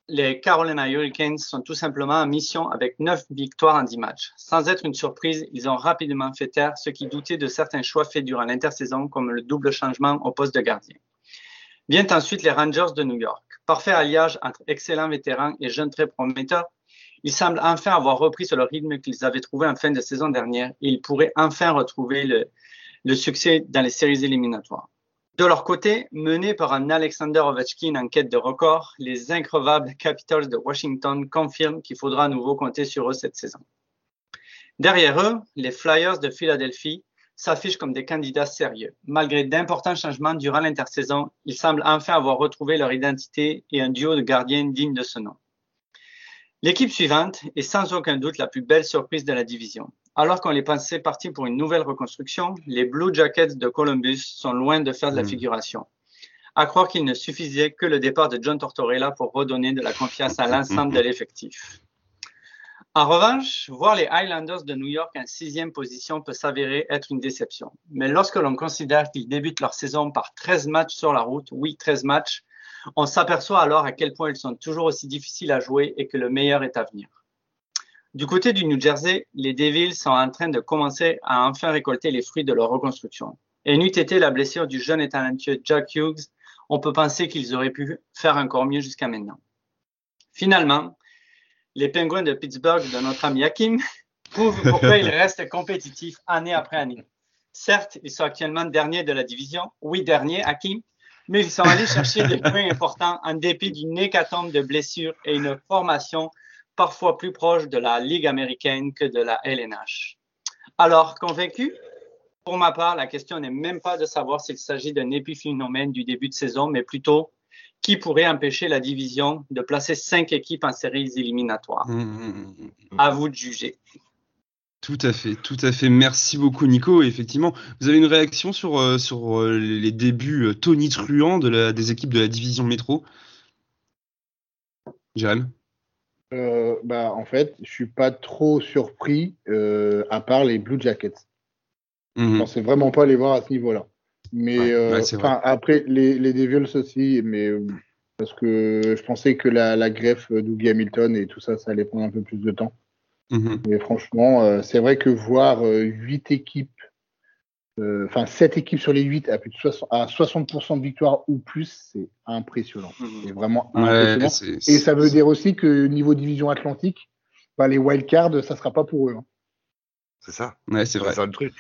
les Carolina Hurricanes sont tout simplement en mission avec neuf victoires en dix matchs. Sans être une surprise, ils ont rapidement fait taire ceux qui doutaient de certains choix faits durant l'intersaison, comme le double changement au poste de gardien. Viennent ensuite les Rangers de New York. Parfait alliage entre excellents vétérans et jeunes très prometteurs, ils semblent enfin avoir repris sur le rythme qu'ils avaient trouvé en fin de saison dernière et ils pourraient enfin retrouver le, le succès dans les séries éliminatoires. De leur côté, menés par un Alexander Ovechkin en quête de record, les increvables Capitals de Washington confirment qu'il faudra à nouveau compter sur eux cette saison. Derrière eux, les Flyers de Philadelphie s'affichent comme des candidats sérieux. Malgré d'importants changements durant l'intersaison, ils semblent enfin avoir retrouvé leur identité et un duo de gardiens digne de ce nom. L'équipe suivante est sans aucun doute la plus belle surprise de la division. Alors qu'on les pensait partis pour une nouvelle reconstruction, les Blue Jackets de Columbus sont loin de faire de la Mm. figuration. À croire qu'il ne suffisait que le départ de John Tortorella pour redonner de la confiance à l'ensemble de l'effectif. En revanche, voir les Highlanders de New York en sixième position peut s'avérer être une déception. Mais lorsque l'on considère qu'ils débutent leur saison par 13 matchs sur la route, oui, 13 matchs, on s'aperçoit alors à quel point ils sont toujours aussi difficiles à jouer et que le meilleur est à venir. Du côté du New Jersey, les Devils sont en train de commencer à enfin récolter les fruits de leur reconstruction. Et n'eût été la blessure du jeune et talentueux Jack Hughes, on peut penser qu'ils auraient pu faire encore mieux jusqu'à maintenant. Finalement, les Penguins de Pittsburgh de notre ami Hakim prouvent pourquoi ils restent compétitifs année après année. Certes, ils sont actuellement derniers de la division. Oui, dernier, Hakim. Mais ils sont allés chercher des points importants en dépit d'une hécatombe de blessures et une formation parfois plus proche de la Ligue américaine que de la LNH. Alors, convaincu? Pour ma part, la question n'est même pas de savoir s'il s'agit d'un épiphénomène du début de saison, mais plutôt qui pourrait empêcher la division de placer cinq équipes en séries éliminatoires. Mmh, mmh, mmh. À vous de juger. Tout à fait, tout à fait. Merci beaucoup, Nico. Et effectivement, vous avez une réaction sur, euh, sur euh, les débuts euh, tonitruants de la, des équipes de la division métro? Jérém Euh, bah, en fait, je suis pas trop surpris, euh, à part les Blue Jackets. Je Mhm. pensais vraiment pas les voir à ce niveau-là. Mais Ouais, euh, ouais, après, les, les Devils aussi, mais euh, parce que je pensais que la, la greffe d'Ougie Hamilton et tout ça, ça allait prendre un peu plus de temps. Mhm. Mais franchement, euh, c'est vrai que voir euh, 8 équipes, euh, enfin 7 équipes sur les 8 à plus de 60, à 60% de victoire ou plus, c'est impressionnant. C'est vraiment Ouais, impressionnant. c'est- Et ça veut dire aussi que niveau division atlantique, bah, les wildcards, ça sera pas pour eux. hein. C'est ça. Ouais, c'est vrai. C'est ça le truc.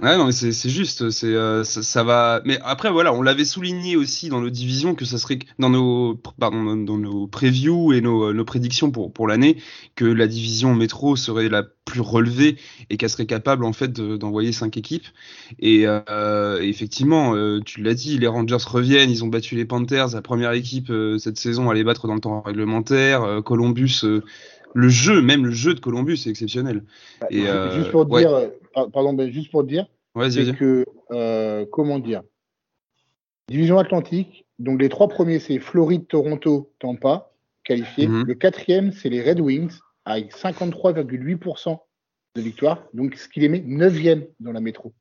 Ouais, non, mais c'est juste, c'est euh, ça, ça va. Mais après, voilà, on l'avait souligné aussi dans nos divisions que ça serait dans nos pardon, dans nos previews et nos, nos prédictions pour pour l'année que la division métro serait la plus relevée et qu'elle serait capable en fait de- d'envoyer cinq équipes. Et euh, effectivement, euh, tu l'as dit, les Rangers reviennent, ils ont battu les Panthers, la première équipe euh, cette saison à les battre dans le temps réglementaire. Euh, Columbus, euh, le jeu, même le jeu de Columbus, est exceptionnel. Et euh, juste pour ouais. dire, euh, pardon, ben, juste pour dire, c'est que euh, comment dire, division atlantique. Donc les trois premiers, c'est Floride, Toronto, Tampa, qualifiés. Mhm. Le quatrième, c'est les Red Wings avec 53,8% de victoire. Donc ce qui les met neuvième dans la métro.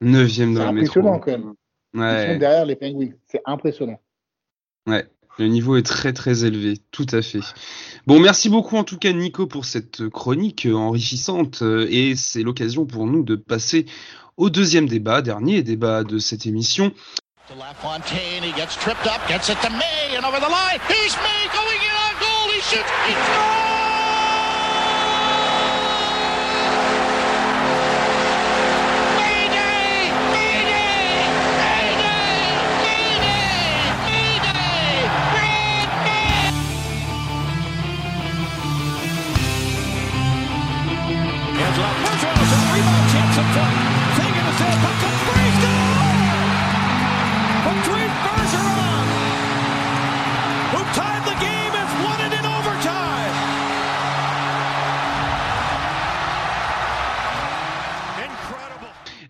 Neuvième C'est dans la métro. impressionnant quand même. Ils sont derrière les Penguins. C'est impressionnant. ouais. Le niveau est très très élevé, tout à fait. Bon, merci beaucoup en tout cas Nico pour cette chronique enrichissante euh, et c'est l'occasion pour nous de passer au deuxième débat, dernier débat de cette émission.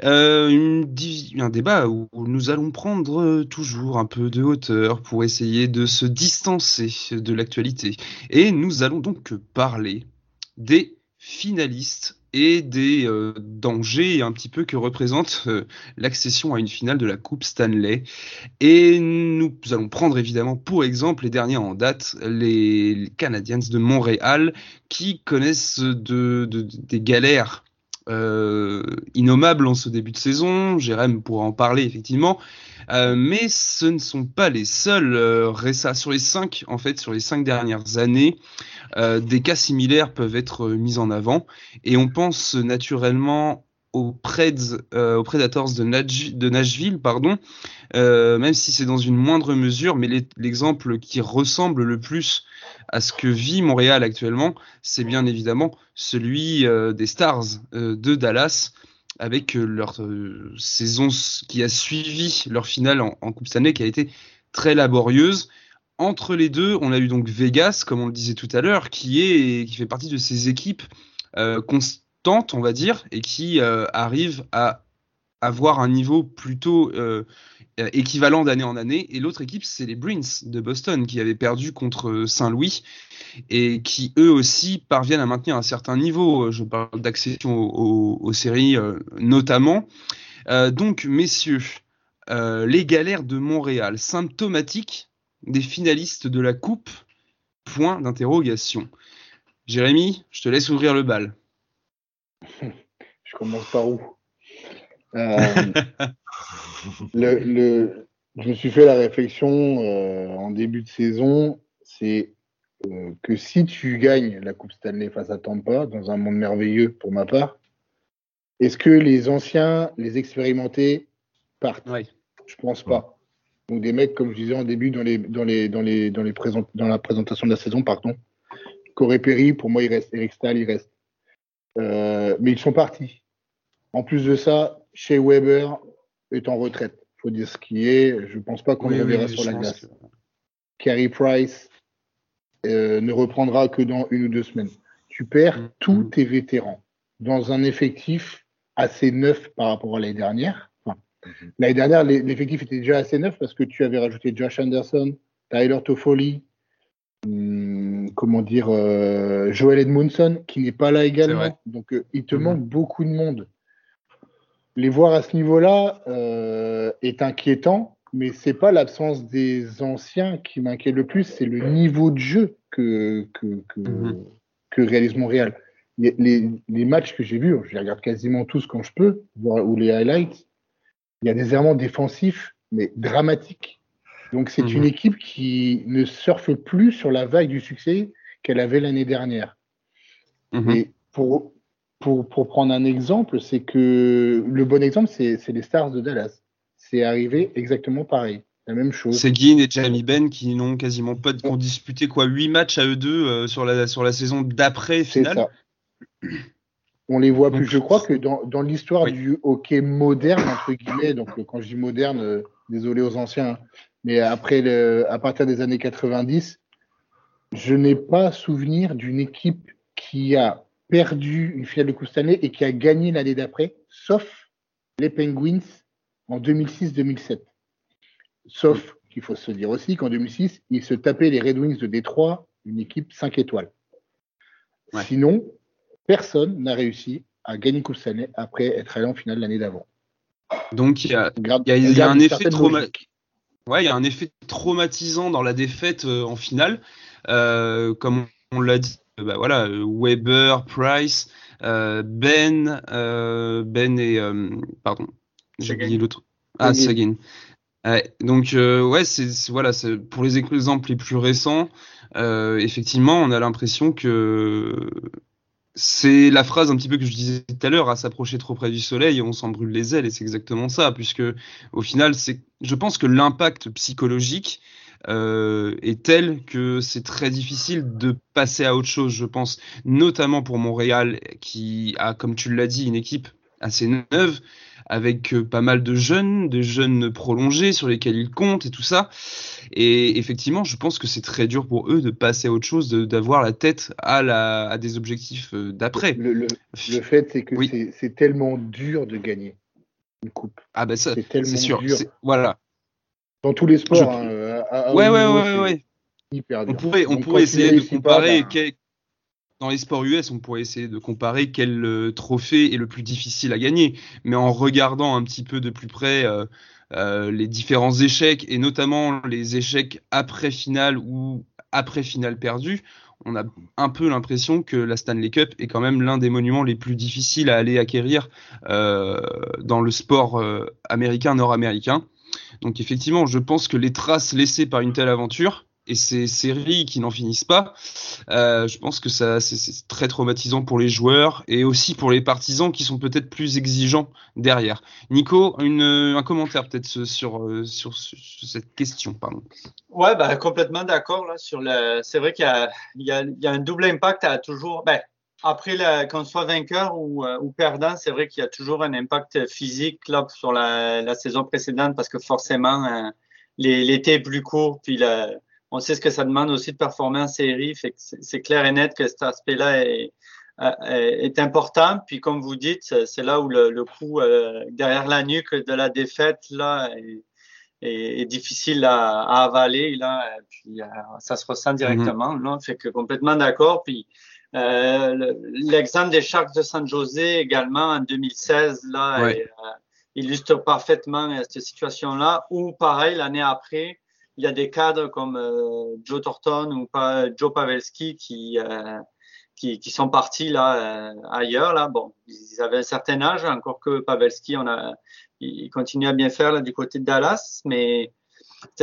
Euh, un débat où nous allons prendre euh, toujours un peu de hauteur pour essayer de se distancer de l'actualité. Et nous allons donc parler des finalistes et des euh, dangers un petit peu que représente euh, l'accession à une finale de la Coupe Stanley. Et nous allons prendre évidemment pour exemple les derniers en date, les Canadiens de Montréal, qui connaissent de, de- des galères euh, innommables en ce début de saison. Jérém pourra en parler effectivement. Euh, mais ce ne sont pas les seuls. Euh, sur les cinq, en fait, sur les cinq dernières années, euh, des cas similaires peuvent être mis en avant. Et on pense naturellement aux, Preds, aux Predators de, de Nashville, pardon, même si c'est dans une moindre mesure, mais l'exemple qui ressemble le plus à ce que vit Montréal actuellement, c'est bien évidemment celui des Stars de Dallas, avec euh, leur euh, saison qui a suivi leur finale en, en Coupe Stanley, qui a été très laborieuse. Entre les deux, on a eu donc Vegas, comme on le disait tout à l'heure, qui est qui fait partie de ces équipes euh, constantes, on va dire, et qui euh, arrive à avoir un niveau plutôt euh, euh, équivalent d'année en année. Et l'autre équipe, c'est les Bruins de Boston, qui avaient perdu contre Saint-Louis et qui eux aussi parviennent à maintenir un certain niveau. Je parle d'accession aux, aux- aux séries euh, notamment. Euh, donc, messieurs, euh, les galères de Montréal, symptomatiques des finalistes de la Coupe? Point d'interrogation. Jérémy, je te laisse ouvrir le bal. Je commence par où? Euh, le, le- Je me suis fait la réflexion euh, en début de saison, c'est euh, que si tu gagnes la Coupe Stanley face à Tampa, dans un monde merveilleux pour ma part, est-ce que les anciens, les expérimentés partent? Ouais. Je pense pas. Donc des mecs, comme je disais en début dans les dans les dans les dans les présent- dans la présentation de la saison, pardon. Corey Perry, pour moi, il reste. Eric Stahl, il reste. Euh, mais ils sont partis. En plus de ça, Shea Weber est en retraite. Faut dire ce qui est. Je pense pas qu'on Oui, le reverra oui, sur la glace. que- Carey Price euh, ne reprendra que dans une ou deux semaines. Tu perds Mhm. tous tes vétérans dans un effectif assez neuf par rapport à l'année dernière. Enfin, Mhm. L'année dernière, l'e- l'effectif était déjà assez neuf parce que tu avais rajouté Josh Anderson, Tyler Toffoli, hum, comment dire, euh, Joel Edmondson qui n'est pas là également. Donc euh, il te manque beaucoup de monde. Les voir à ce niveau-là euh, est inquiétant, mais c'est pas l'absence des anciens qui m'inquiète le plus, c'est le niveau de jeu que, que, que, Mhm. que réalise Montréal. Les, matchs que j'ai vus, je les regarde quasiment tous quand je peux, ou les highlights, il y a des errements défensifs, mais dramatiques. Donc c'est Mhm. une équipe qui ne surfe plus sur la vague du succès qu'elle avait l'année dernière. Et pour, pour, pour prendre un exemple, c'est que le bon exemple, c'est c'est les Stars de Dallas. C'est arrivé exactement pareil. La même chose. Seguin et Jamie Ben qui n'ont quasiment pas ont disputé quoi huit matchs à eux deux euh, sur la sur la saison d'après C'est finale. ça. On les voit plus. Je crois que dans, dans l'histoire Oui. du hockey moderne, entre guillemets, donc quand je dis moderne, euh, désolé aux anciens, hein, mais après le, à partir des années 90, je n'ai pas souvenir d'une équipe qui a perdu une finale de Coupe Stanley et qui a gagné l'année d'après, sauf les Penguins en 2006-2007. Sauf qu'il faut se dire aussi qu'en 2006, ils se tapaient les Red Wings de Détroit, une équipe 5 étoiles. Ouais. Sinon, personne n'a réussi à gagner Coupe Stanley après être allé en finale l'année d'avant. Donc il y a y y un effet certaine trauma- logique. Ouais, il y a un effet traumatisant dans la défaite euh, en finale. Euh, comme on l'a dit, bah voilà, euh, Weber, Price, euh, Ben, euh, Ben et euh, pardon, j'ai oublié l'autre. Ah. Ouais, donc euh, ouais, c'est voilà, pour les exemples les plus récents. euh, effectivement, on a l'impression que c'est la phrase un petit peu que je disais tout à l'heure, à s'approcher trop près du soleil, on s'en brûle les ailes, et c'est exactement ça, puisque au final, c'est, je pense que l'impact psychologique euh, est tel que c'est très difficile de passer à autre chose, je pense, notamment pour Montréal, qui a, comme tu l'as dit, une équipe assez neuve, avec euh, pas mal de jeunes, de jeunes prolongés sur lesquels ils comptent et tout ça. Et effectivement, je pense que c'est très dur pour eux de passer à autre chose, d'avoir la tête à, la, à des objectifs euh, d'après. Le, le- le fait, c'est que Oui. c'est- tellement dur de gagner une coupe. Ah ben ça, C'est sûr. dur. Voilà. Dans tous les sports. Je- hein, à- à haut Ouais, ouais, niveau, ouais, ouais, On pourrait, on Donc, pourrait essayer de pas, comparer. ben, quel- dans les sports US, on pourrait essayer de comparer quel euh, trophée est le plus difficile à gagner. Mais en regardant un petit peu de plus près euh, euh, les différents échecs, et notamment les échecs après finale ou après finale perdue, on a un peu l'impression que la Stanley Cup est quand même l'un des monuments les plus difficiles à aller acquérir euh, dans le sport euh, américain, nord-américain. Donc effectivement, je pense que les traces laissées par une telle aventure et ces séries qui n'en finissent pas, euh, je pense que ça c'est très traumatisant pour les joueurs et aussi pour les partisans qui sont peut-être plus exigeants derrière. Nico, un commentaire peut-être sur, sur, sur, cette question, pardon. Ouais, ben, complètement d'accord là sur le. C'est vrai qu'il y y, y a un double impact à toujours. Ben, après, qu'on soit vainqueur ou, euh, ou perdant, c'est vrai qu'il y a toujours un impact physique là sur la, la saison précédente parce que forcément euh, l'été est plus court, puis la, on sait ce que ça demande aussi de performer en série. Fait que c'est clair et net que cet aspect-là est, est, important. Puis comme vous dites, c'est là où le, le coup euh, derrière la nuque de la défaite là est, est, est difficile à, à, avaler là. Puis euh, ça se ressent directement. Mm -hmm. là. Fait que complètement d'accord. Puis euh, l'exemple des Sharks de San José également en 2016 là ouais. euh, illustre parfaitement euh, cette situation-là. Ou pareil l'année après il y a des cadres comme euh, Joe Thornton ou pas Joe Pavelski qui, euh, qui, qui sont partis là euh, ailleurs là. Bon, ils avaient un certain âge, encore que Pavelski, on a, il continue à bien faire là du côté de Dallas, mais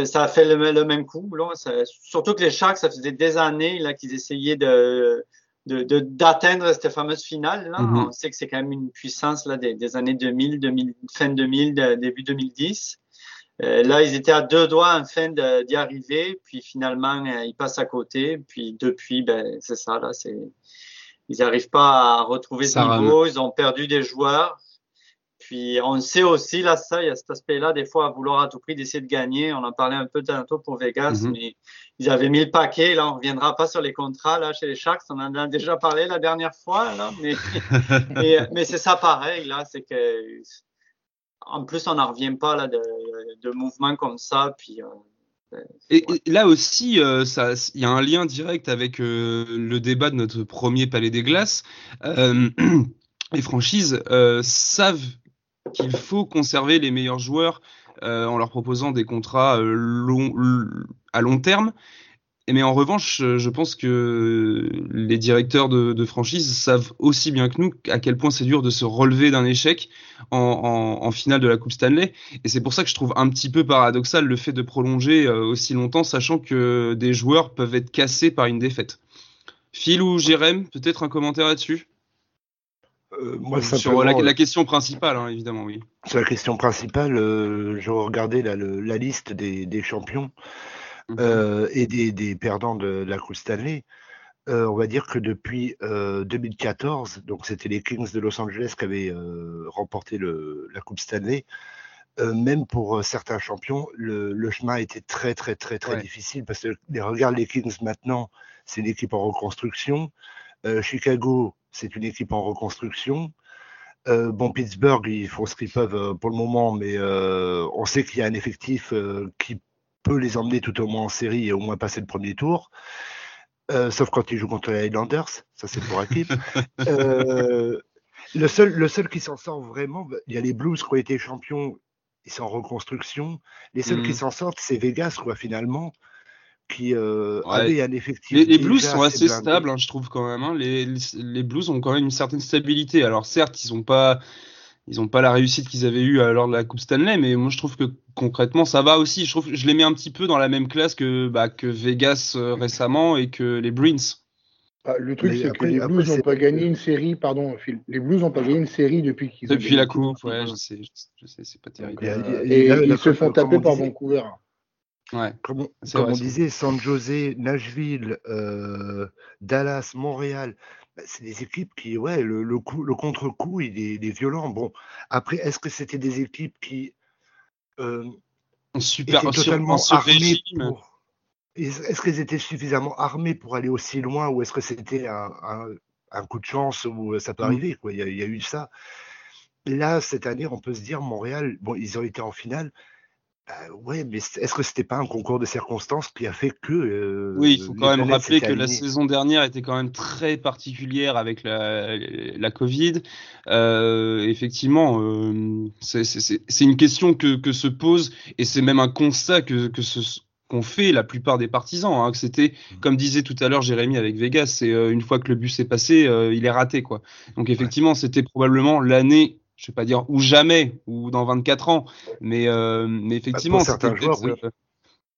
ça a fait le, le même coup. Là. Ça, surtout que les Sharks, ça faisait des années là qu'ils essayaient de d'atteindre de, cette fameuse finale. Là. Mm -hmm. On sait que c'est quand même une puissance là, des, des années 2000, 2000, fin 2000, début 2010. Euh, là, ils étaient à deux doigts enfin d'y arriver, puis finalement, euh, ils passent à côté. Puis depuis, ben, c'est ça, là, c'est, ils n'arrivent pas à retrouver ce niveau. Ils ont perdu des joueurs. Puis on sait aussi, là, ça, il y a cet aspect-là, des fois, à vouloir à tout prix d'essayer de gagner. On en parlait un peu tantôt pour Vegas, mm -hmm. mais ils avaient mis le paquet. Là, on reviendra pas sur les contrats, là, chez les Sharks. On en a déjà parlé la dernière fois, là, mais, mais, mais c'est ça pareil, là, c'est que, en plus, on n'en revient pas là, de, de mouvements comme ça. Puis, euh, et, ouais. et, là aussi, euh, il y a un lien direct avec euh, le débat de notre premier Palais des Glaces. Euh, les franchises savent qu'il faut conserver les meilleurs joueurs euh, en leur proposant des contrats long, à long terme. Mais en revanche, je pense que les directeurs de, franchise savent aussi bien que nous à quel point c'est dur de se relever d'un échec en, en, finale de la Coupe Stanley. Et c'est pour ça que je trouve un petit peu paradoxal le fait de prolonger euh, aussi longtemps, sachant que des joueurs peuvent être cassés par une défaite. Phil ou Jérém, peut-être un commentaire là-dessus? Euh, moi, sur la, la, question principale, hein, évidemment, oui. Sur la question principale, euh, je regardais la, la liste des, des champions. Mmh. Euh, et des, des, perdants de, de, la Coupe Stanley. Euh, on va dire que depuis euh, 2014, donc c'était les Kings de Los Angeles qui avaient euh, remporté le, la Coupe Stanley. euh, même pour certains champions, le, le, chemin était très très très très ouais. difficile parce que les, regarde les Kings maintenant, c'est une équipe en reconstruction. Euh, Chicago, c'est une équipe en reconstruction. Euh, bon, Pittsburgh, ils font ce qu'ils peuvent pour le moment, mais on sait qu'il y a un effectif qui peut les emmener tout au moins en série et au moins passer le premier tour. Euh, sauf quand ils jouent contre les Highlanders, ça c'est pour équipe. euh, le, seul, le seul qui s'en sort vraiment, il y a les Blues qui ont été champions, ils sont en reconstruction. Les seuls mmh. qui s'en sortent, c'est Vegas, quoi, finalement, qui euh, ouais. avait un effectif. Les, les Blues sont assez stables, hein, je trouve, quand même. Hein. Les, les, les, Blues ont quand même une certaine stabilité. Alors, certes, ils n'ont pas ils n'ont pas la réussite qu'ils avaient eue lors de la Coupe Stanley, mais moi je trouve que concrètement ça va aussi. Je trouve je les mets un petit peu dans la même classe que, bah, que Vegas euh, récemment et que les Bruins. Ah, le truc, c'est que les Blues n'ont pas gagné une série, pardon, Phil. Les Blues n'ont pas gagné une série depuis qu'ils Depuis la Coupe, ouais, je sais, je sais, c'est pas terrible. Donc, euh, et, et ils se font taper par Vancouver. Ouais. Comme, on disait, San Jose, Nashville, euh, Dallas, Montréal, bah, c'est des équipes qui, ouais, le, le, coup, le contre-coup, il, il, est violent. Bon, après, est-ce que c'était des équipes qui euh, Super, étaient totalement armées pour... Est-ce qu'elles étaient suffisamment armées pour aller aussi loin ou est-ce que c'était un, un, un, coup de chance où ça peut Mm. arriver quoi? Il, y a, il y a eu ça. Là, cette année, on peut se dire, Montréal, bon, ils ont été en finale, Bah, ouais, mais est-ce que c'était pas un concours de circonstances qui a fait que. euh, Oui, il faut quand même rappeler que la saison dernière était quand même très particulière avec la, la Covid. Euh, effectivement, euh, c'est une question que, que se pose et c'est même un constat que, que ce qu'ont fait la plupart des partisans. Hein, que c'était, comme disait tout à l'heure Jérémy avec Vegas, c'est euh, une fois que le bus est passé, euh, il est raté quoi. Donc effectivement, c'était probablement l'année. Je vais pas dire ou jamais ou dans 24 ans, mais euh, mais effectivement, certains c'était joueurs, peut-être, euh,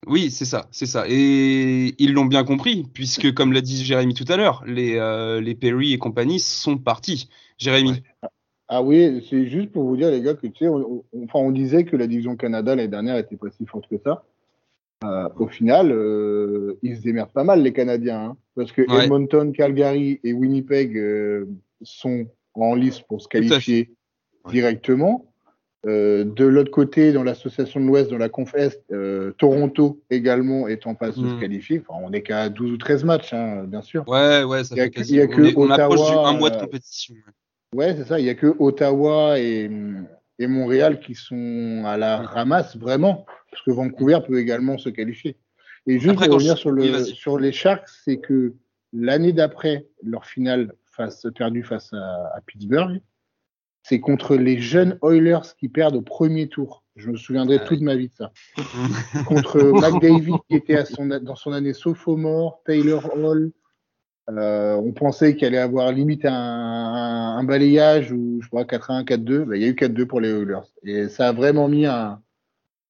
oui, c'est ça, c'est ça. Et ils l'ont bien compris, puisque comme l'a dit Jérémy tout à l'heure, les, euh, les Perry et compagnie sont partis. Jérémy, Ouais. Ah oui, c'est juste pour vous dire, les gars, que tu sais, on, on- enfin, on disait que la division Canada l'année dernière était pas si forte que ça. Euh, au final, euh, ils se démerdent pas mal, les Canadiens. hein, parce que Ouais. Edmonton, Calgary et Winnipeg euh, sont en lice pour se qualifier. Directement. Euh, de l'autre côté, dans l'association de l'Ouest, dans la Conf Est, euh, Toronto également est en passe de se qualifier. Enfin, on n'est qu'à 12 ou 13 matchs, hein, bien sûr. ouais, ouais, ça Il y a fait que- quasi. il y a on, que est- on approche du Ottawa, un mois de euh, compétition. Ouais, c'est ça. Il y a que Ottawa et, et Montréal qui sont à la ramasse vraiment, parce que Vancouver peut également se qualifier. Et juste pour revenir je- sur, le, oui, sur les Sharks, c'est que l'année d'après leur finale face, perdue face à, à Pittsburgh, c'est contre les jeunes Oilers qui perdent au premier tour. Je me souviendrai Ah toute ma vie de ça. contre McDavid qui était à son, dans son année sophomore, Taylor Hall. Euh, on pensait qu'il allait avoir limite un, un, un balayage ou je crois 4-1, 4-2. Ben, il y a eu 4-2 pour les Oilers. Et ça a vraiment mis un,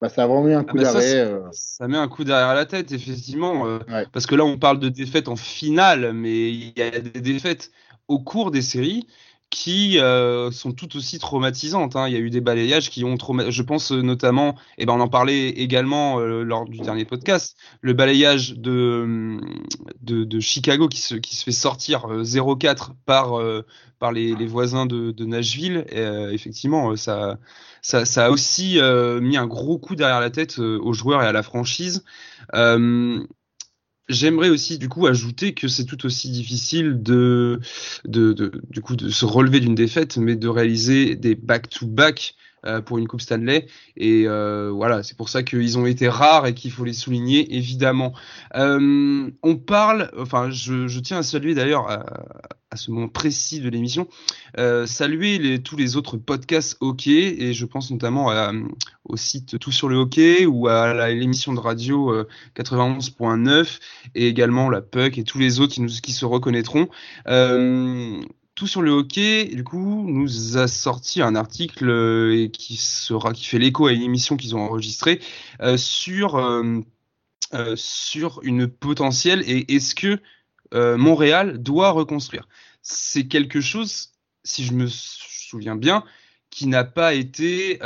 ben, ça a vraiment mis un Ah coup bah ça, d'arrêt. euh, Ça met un coup derrière la tête, effectivement. euh, Ouais. Parce que là, on parle de défaites en finale, mais il y a des défaites au cours des séries qui euh, sont tout aussi traumatisantes. hein. Il y a eu des balayages qui ont traumatisé. Je pense euh, notamment, et ben on en parlait également euh, lors du dernier podcast, le balayage de, de, de Chicago qui se, qui se fait sortir euh, 0-4 par, euh, par les, les voisins de, de Nashville. Et, euh, effectivement, euh, ça, ça, ça a aussi euh, mis un gros coup derrière la tête euh, aux joueurs et à la franchise. Euh, J'aimerais aussi du coup ajouter que c'est tout aussi difficile de, de, du coup de se relever d'une défaite, mais de réaliser des back-to-back euh, pour une coupe Stanley. Et euh, voilà, c'est pour ça qu'ils ont été rares et qu'il faut les souligner évidemment. Euh, on parle, enfin, je, tiens à saluer d'ailleurs à, ce moment précis de l'émission, saluer tous les autres podcasts hockey et je pense notamment au site Tout sur le hockey ou à l'émission de radio euh, 91.9 et également la Puck et tous les autres qui, se reconnaîtront. Tout sur le hockey, du coup, nous a sorti un article euh, qui sera, qui fait l'écho à une émission qu'ils ont enregistrée euh, sur euh, sur une potentielle et est-ce que Montréal doit reconstruire. C'est quelque chose, si je me souviens bien, qui n'a pas été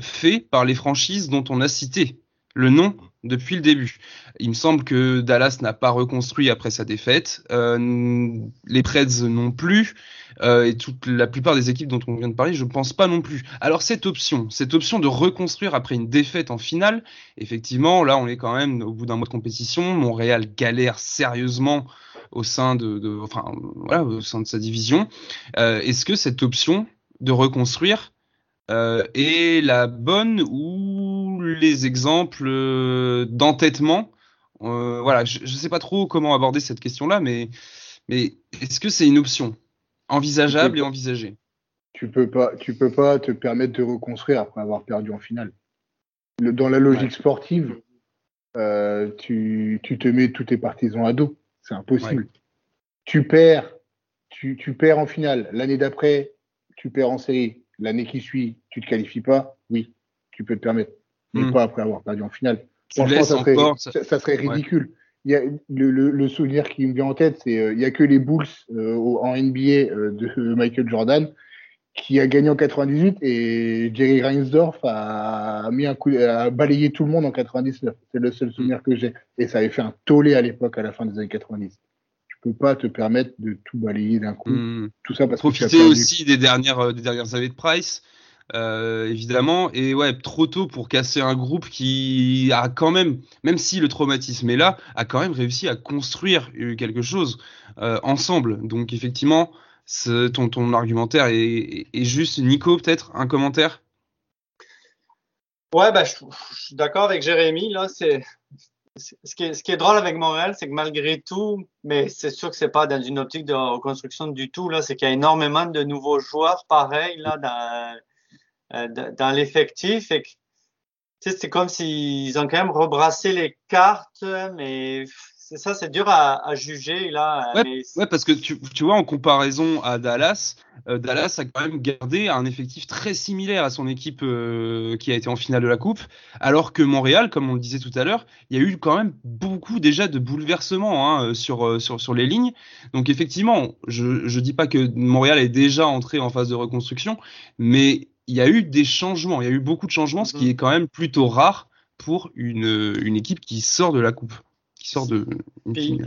fait par les franchises dont on a cité le nom depuis le début. Il me semble que Dallas n'a pas reconstruit après sa défaite, euh, les Preds non plus, euh, et toute la plupart des équipes dont on vient de parler, je pense pas non plus. Alors cette option, cette option de reconstruire après une défaite en finale, effectivement, là on est quand même au bout d'un mois de compétition, Montréal galère sérieusement au sein de, enfin voilà, au sein de sa division. Euh, Est-ce que cette option de reconstruire est la bonne ou les exemples euh, d'entêtement euh, Voilà, je ne sais pas trop comment aborder cette question-là, mais, mais est-ce que c'est une option envisageable et envisagée? Tu peux pas, tu peux pas te permettre de reconstruire après avoir perdu en finale. Le- dans la logique Ouais. sportive, euh, tu, tu te mets tous tes partisans à dos. C'est impossible. Tu perds, tu, tu perds en finale. L'année d'après, tu perds en série. L'année qui suit, tu te qualifies pas. Oui, tu peux te permettre. Mais Mm. pas après avoir perdu en finale. Franchement, ça serait, encore. ça- ça, ça serait ridicule. Il y a, le, le, le souvenir qui me vient en tête, c'est euh, il y a que les Bulls euh, en NBA euh, de Michael Jordan qui a gagné en 98 et Jerry Reinsdorf a mis un coup, a balayé tout le monde en 99. C'est le seul souvenir que j'ai. Et ça avait fait un tollé à l'époque, à la fin des années 90. Tu peux pas te permettre de tout balayer d'un coup. Hmm. Tout ça parce que Profiter perdu. aussi des dernières, euh, des dernières années de Price, euh, évidemment. Et ouais, trop tôt pour casser un groupe qui a quand même, même si le traumatisme est là, a quand même réussi à construire quelque chose euh, ensemble. Donc effectivement, ton, ton argumentaire est, juste. Nico, peut-être un commentaire? Ouais, ben, je, suis d'accord avec Jérémy. Là, c'est ce qui, est, ce qui est drôle avec Montréal, c'est que malgré tout, mais c'est sûr que c'est pas dans une optique de reconstruction du tout, c'est qu'il y a énormément de nouveaux joueurs pareils dans l'effectif. Et que, c'est comme s'ils ont quand même rebrassé les cartes, mais c'est ça, c'est dur à, à, juger là. Ouais, mais... ouais, parce que tu, tu, vois, en comparaison à Dallas, euh, Dallas a quand même gardé un effectif très similaire à son équipe euh, qui a été en finale de la Coupe, alors que Montréal, comme on le disait tout à l'heure, il y a eu quand même beaucoup déjà de bouleversements hein, sur, euh, sur, sur les lignes. Donc effectivement, je ne dis pas que Montréal est déjà entré en phase de reconstruction, mais il y a eu des changements, il y a eu beaucoup de changements, ce qui est quand même plutôt rare pour une, une équipe qui sort de la Coupe qui sort de puis,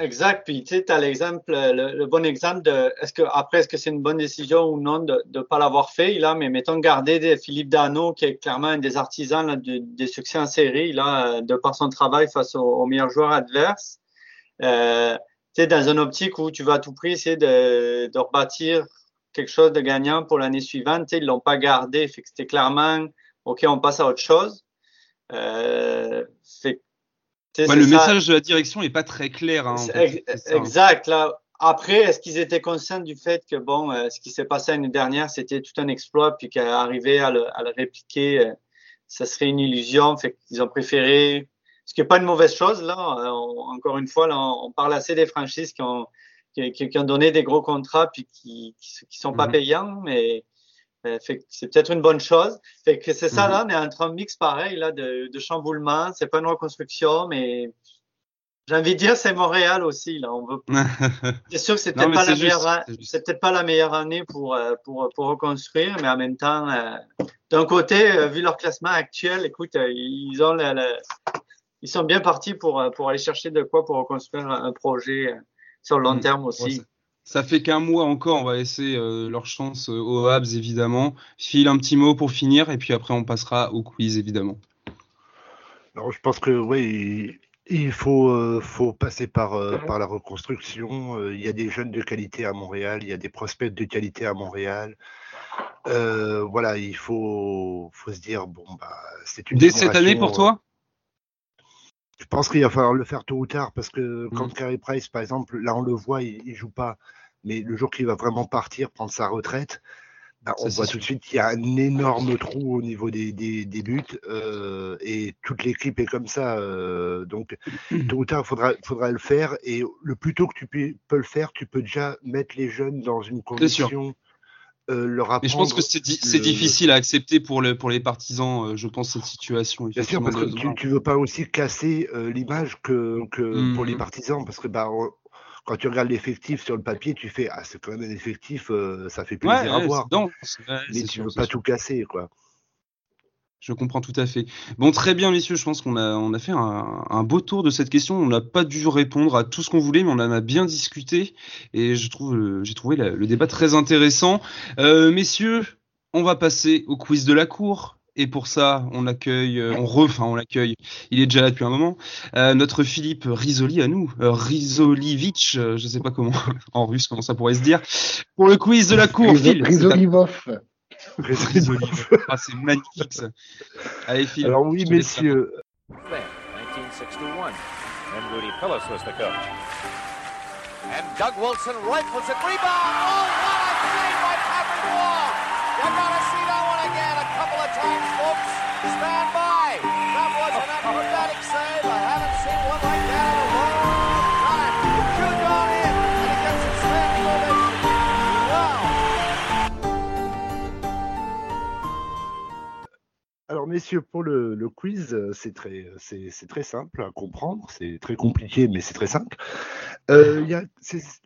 Exact. Puis tu sais, tu as l'exemple, le, le, bon exemple de est-ce que après, est-ce que c'est une bonne décision ou non de ne pas l'avoir fait, là, mais mettons garder Philippe Dano, qui est clairement un des artisans là, de, des succès en série, là, de par son travail face aux, aux meilleurs joueurs adverses. Euh, tu sais, dans une optique où tu vas à tout prix essayer de, de rebâtir quelque chose de gagnant pour l'année suivante, ils l'ont pas gardé. Fait que c'était clairement, OK, on passe à autre chose. Euh, fait Ouais, le ça. message de la direction n'est pas très clair. Hein, en fait. Exact. Là, après, est-ce qu'ils étaient conscients du fait que bon, euh, ce qui s'est passé l'année dernière, c'était tout un exploit, puis qu'arriver à le, à le répliquer, euh, ça serait une illusion. Fait qu'ils ont préféré, ce qui n'est pas une mauvaise chose là. On, encore une fois, là, on, on, parle assez des franchises qui ont qui, qui, ont donné des gros contrats puis qui qui, qui sont pas -hmm. payants, mais c'est peut-être une bonne chose. Fait que c'est ça, -hmm. là, on est entre un mix pareil, là, de, de chamboulement. C'est pas une reconstruction, mais j'ai envie de dire, c'est Montréal aussi, là. On veut. c'est sûr que c'est peut-être pas la meilleure, c'est peut-être pas la meilleure année pour, euh, pour, pour reconstruire, mais en même temps, euh, d'un côté, euh, vu leur classement actuel, écoute, euh, ils ont le, ils sont bien partis pour, euh, pour aller chercher de quoi pour reconstruire un projet euh, sur le long mmh. terme aussi. Ouais, ça fait qu'un mois encore, on va laisser euh, leur chance euh, aux Habs évidemment. File un petit mot pour finir et puis après on passera au quiz évidemment. Alors, je pense que oui, il faut, euh, faut passer par, euh, par la reconstruction. Euh, il y a des jeunes de qualité à Montréal, il y a des prospects de qualité à Montréal. voilà, il faut, faut se dire bon bah c'est une. Dès cette année pour toi? Je pense qu'il va falloir le faire tôt ou tard parce que quand mmh. Carey Price, par exemple, là on le voit, il, il joue pas, mais le jour qu'il va vraiment partir, prendre sa retraite, bah, on voit tout de suite qu'il y a un énorme trou au niveau des, des, des buts euh, et toute l'équipe est comme ça. Euh, donc, tôt ou tard, il faudra, faudra le faire. Et le plus tôt que tu peux, peux, le faire, tu peux déjà mettre les jeunes dans une condition. Euh, leur apprendre. Mais je pense que c'est di difficile à accepter pour, le, pour les partisans, euh, je pense, cette situation. Bien sûr, parce que tu, tu veux pas aussi casser euh, l'image que, que mmh. pour les partisans, parce que bah, quand tu regardes l'effectif sur le papier, tu fais ah c'est quand même un effectif, ça fait plaisir ouais, à voir. Mais tu sûr, veux pas sûr. tout casser quoi. Je comprends tout à fait. Bon, très bien, messieurs. Je pense qu'on a, on a fait un, un, beau tour de cette question. On n'a pas dû répondre à tout ce qu'on voulait, mais on en a bien discuté. Et je trouve, euh, j'ai trouvé la, le débat très intéressant. Euh, messieurs, on va passer au quiz de la cour. Et pour ça, on accueille, on refait, on l'accueille. Il est déjà là depuis un moment. Euh, notre Philippe Risoli à nous, euh, Risolivitch, euh, je sais pas comment en russe comment ça pourrait se dire. Pour le quiz de la cour, Phil. Risolivov. Ah, c'est magnifique ça. Allez, Phil. Alors oui, messieurs. 1961, and Rudy Pillis was the coach. And Doug Wilson rifles it, rebound. Oh, what a save by Patrick Wall! Alors messieurs, pour le, le quiz, c'est très, c'est très simple à comprendre. C'est très compliqué, mais c'est très simple. Euh, y a,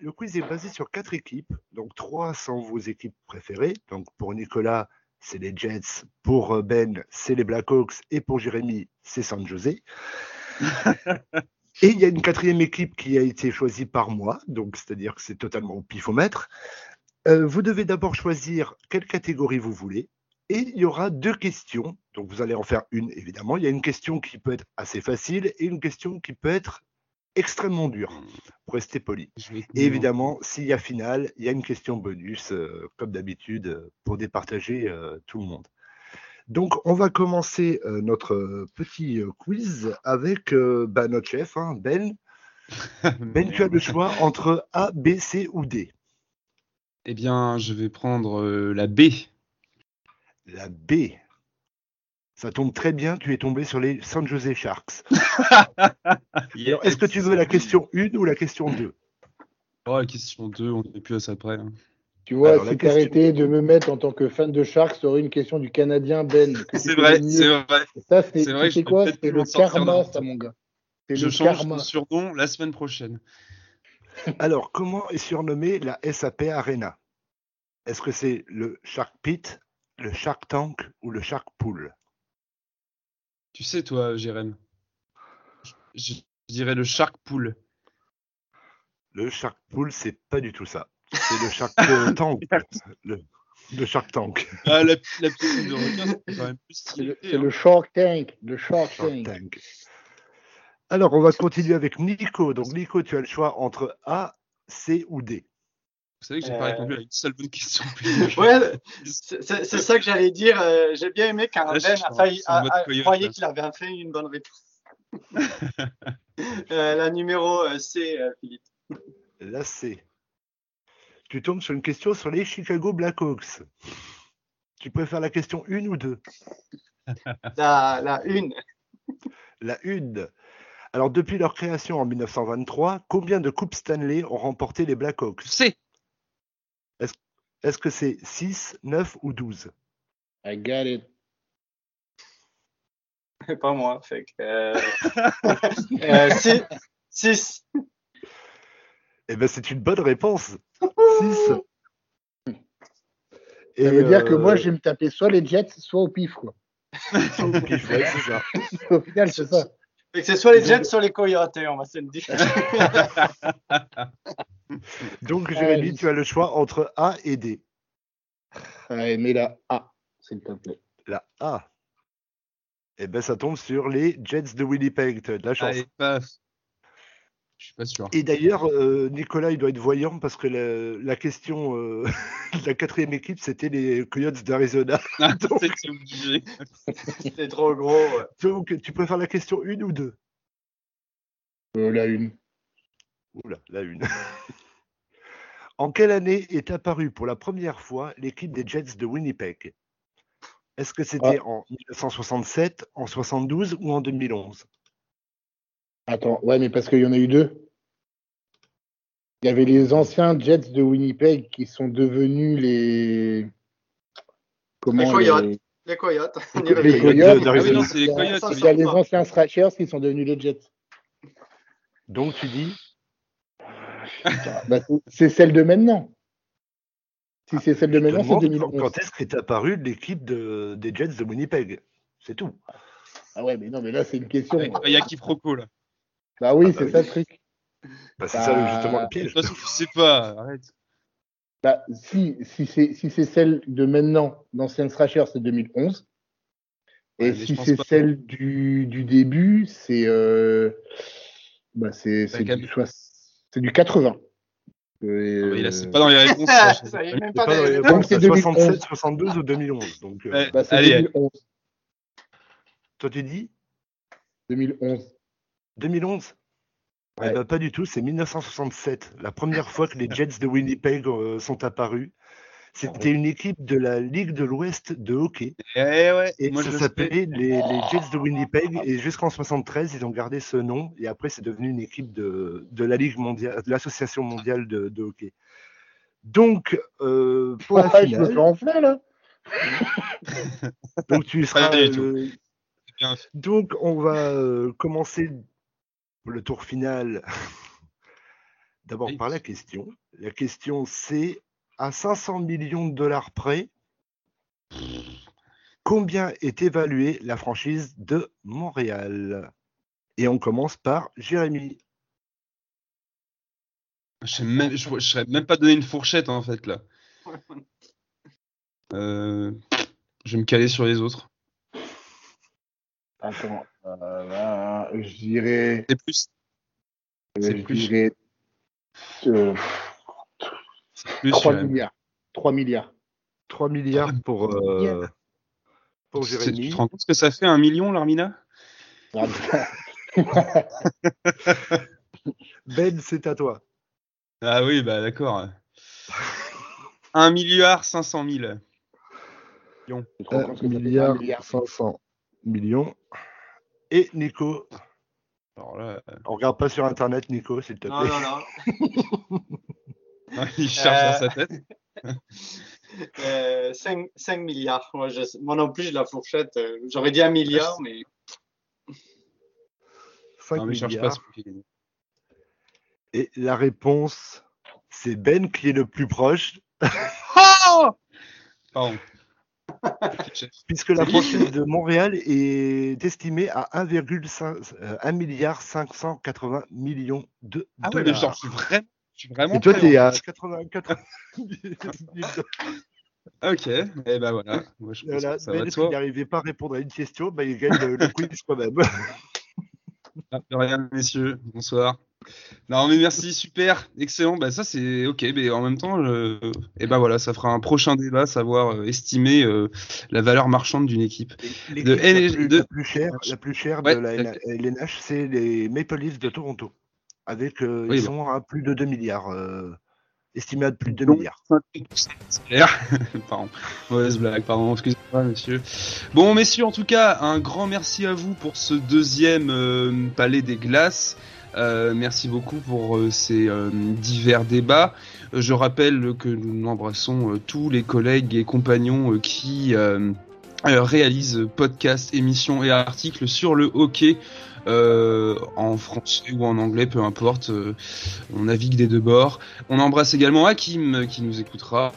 le quiz est basé sur quatre équipes. Donc trois sont vos équipes préférées. Donc pour Nicolas, c'est les Jets. Pour Ben, c'est les Blackhawks. Et pour Jérémy, c'est San José. Et il y a une quatrième équipe qui a été choisie par moi, donc c'est-à-dire que c'est totalement au pifomètre. Euh, vous devez d'abord choisir quelle catégorie vous voulez. Et il y aura deux questions. Donc vous allez en faire une, évidemment. Il y a une question qui peut être assez facile et une question qui peut être extrêmement dure, pour rester poli. Et évidemment, s'il y a finale, il y a une question bonus, euh, comme d'habitude, pour départager euh, tout le monde. Donc, on va commencer euh, notre petit quiz avec bah, notre chef, hein, Ben. Ben, tu as le choix entre A, B, C ou D. Eh bien, je vais prendre la B. La B. Ça tombe très bien, tu es tombé sur les San Jose Sharks. Est-ce que tu veux la question 1 ou la question 2 Oh, la question 2, on n'est plus à ça près. hein. Tu vois, Alors, la c'est question- arrêté de me mettre en tant que fan de Sharks sur une question du Canadien Ben. C'est vrai, c'est vrai. Et Ça, c'est C'est vrai quoi C'est le karma, ça, mon gars. C'est Je le change karma. de surnom la semaine prochaine. Alors, comment est surnommée la SAP Arena? Est-ce que c'est le Shark Pit, le Shark Tank ou le Shark Pool? Tu sais, toi, Jérém, je, je dirais le Shark Pool. Le Shark Pool, c'est pas du tout ça. C'est le Shark Tank. Le, le Shark Tank. Ah, la, la piscine de requin, c'est quand même plus C'est stylé. le, c'est hein. le Shark Tank. Le Shark Shark Tank. Tank. Alors, on va continuer avec Nico. Donc, Nico, tu as le choix entre A, C ou D. Vous savez que j'ai pas Euh, répondu à une seule bonne question. Ouais, c'est ça que j'allais dire. euh, J'ai bien aimé quand Là, je Ben a failli, a- croyait qu'il avait fait une bonne réponse. Euh, la numéro euh, C, Philippe. La C. Tu tombes sur une question sur les Chicago Blackhawks. Tu préfères la question 1 ou 2 La, la une. La 1. Alors, depuis leur création en 1923, combien de Coupes Stanley ont remporté les Blackhawks? Je sais. Est-ce que c'est 6, 9 ou 12 I got it. Pas moi. Fait que, euh, euh, six- six. Eh bien, c'est une bonne réponse. 6. Ça veut dire que moi, je vais me taper soit les Jets, soit au pif, quoi. c'est ça. Au final, c'est ça. Fait que c'est soit les Jets, soit les Coyotes. On va se le dire. Donc, Ah, Jérémy, oui. tu as le choix entre A et D. Allez, mets la A, s'il te plaît. La A. Eh bien, ça tombe sur les Jets de Winnipeg. Tu as de la chance. Allez, paf. Je suis pas sûr. Et d'ailleurs, euh, Nicolas, il doit être voyant parce que la, la question euh, de la quatrième équipe, c'était les Coyotes d'Arizona. Donc- C'était obligé. C'est trop gros. ouais. Donc, tu préfères la question 1 ou 2 Euh, la une. Oula, la une. En quelle année est apparue pour la première fois l'équipe des Jets de Winnipeg? Est-ce que c'était en 1967, en 72 ou en 2011 Attends, ouais, mais parce qu'il y en a eu deux. Il y avait les anciens Jets de Winnipeg qui sont devenus les. Comment Les Coyotes. les- Les Coyotes. Les. Coyotes. Ah oui, non, c'est les Il y a- Coyotes, Il oui. y a les anciens Thrashers qui sont devenus les Jets. Donc, tu dis Bah, c'est- celle de maintenant. Si c'est celle de maintenant, c'est demande quand, 2011. quand est-ce qu'est apparue l'équipe de- des Jets de Winnipeg? C'est tout. Ah ouais, mais non, mais là, c'est une question. Il y a quiproquo là. Bah oui, Ah bah c'est oui. ça le truc. Bah, c'est Bah, ça justement le De piège. toute façon, tu sais pas. Arrête. Bah, si si c'est si c'est celle de maintenant, d'ancienne Thrasher, c'est 2011. Et Ouais, si c'est celle du, du début, c'est euh, bah, c'est du, soix- c'est du 80. Ah C'est Euh, pas dans les réponses. Ça y est, même C'est pas pas dans les des- réponses, Donc, c'est c'est 2011. 67, 72 ou 2011. Donc, euh, Ouais. bah, c'est Allez, 2011. toi, tu dis 2011. 2011 Eh ben, pas du tout, c'est 1967, la première fois que les Jets de Winnipeg euh, sont apparus. C'était une équipe de la Ligue de l'Ouest de hockey Eh ouais, et moi, ça s'appelait les, les Jets de Winnipeg et jusqu'en 73 ils ont gardé ce nom et après c'est devenu une équipe de, de la Ligue mondiale, de l'association mondiale de, de hockey. Donc euh, pour la Ouais, je me finale, suis enflé là. donc tu seras euh. Donc, on va euh, commencer le tour final d'abord Oui. par la question. La question, c'est à 500 millions de dollars près, combien est évaluée la franchise de Montréal? Et on commence par Jérémy. Je sais même, je, je saurais même pas donner une fourchette en fait là. Euh, je vais me caler sur les autres. Attends, euh, là, je dirais, C'est plus. euh, C'est je plus. dirais euh, plus 3 Jérém. milliards. 3 milliards. 3 milliards pour, euh, pour Jérémy. Tu te rends compte ce que ça fait un million, l'Armina? Ah, Ben, c'est à toi. Ah oui, bah d'accord. 1 milliard 500 000. tu te rends 1 compte que ça fait un milliard milliard 500 millions. Et Nico, Alors là, on regarde pas sur internet, Nico, s'il te Non, plaît. non, non. il cherche Euh, dans sa tête. Euh, 5, 5 milliards. Moi, je, moi non plus, j'ai la fourchette. euh, J'aurais dit un milliard, mais 5 Non, mais cherche pas. milliards. ce. Et la réponse, c'est Ben qui est le plus proche, Oh Pardon. puisque la franchise de Montréal est estimée à 1,5 euh, 1 milliard 580 millions de Ah ouais, mais dollars. genre, je suis vraiment, je suis vraiment Et toi, t'es à 84 Ok, et ben voilà. Moi, je pense Voilà, que ça va Ben, soi. n'arrivait pas à répondre à une question, bah, il gagne le, le quiz quand même. Ah, de rien, messieurs. Bonsoir. Non, mais merci, super, excellent. Bah, ça, c'est ok, mais en même temps, et ben voilà, ça fera un prochain débat, savoir euh, estimer euh, la valeur marchande d'une équipe. L'équipe De la, plus, de- la plus chère, la plus chère Ouais, de la fait. LNH, c'est les Maple Leafs de Toronto. Avec, euh, Oui, ils sont à plus de 2 milliards, euh, estimés à plus de 2 Donc, milliards. 50% de salaire. pardon, mauvaise blague, pardon, excusez-moi, monsieur. Bon, messieurs, en tout cas, un grand merci à vous pour ce deuxième euh, Palais des Glaces. Euh, merci beaucoup pour euh, ces euh, divers débats. Je rappelle que nous embrassons euh, tous les collègues et compagnons euh, qui réalisent podcasts, émissions et articles sur le hockey. Euh, en français ou en anglais, peu importe, euh, on navigue des deux bords. On embrasse également Hakim euh, qui nous écoutera.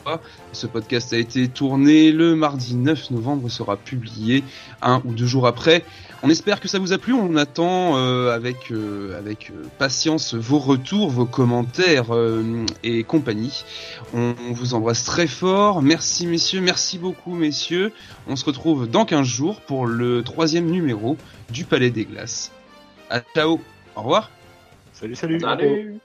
Ce podcast a été tourné le mardi 9 novembre, sera publié un ou deux jours après. On espère que ça vous a plu. On attend euh, avec euh, avec euh, patience vos retours, vos commentaires euh, et compagnie. On, on vous embrasse très fort. Merci messieurs, merci beaucoup messieurs. On se retrouve dans 15 jours pour le troisième numéro du Palais des Glaces. À ciao. Au revoir. Salut, salut. salut.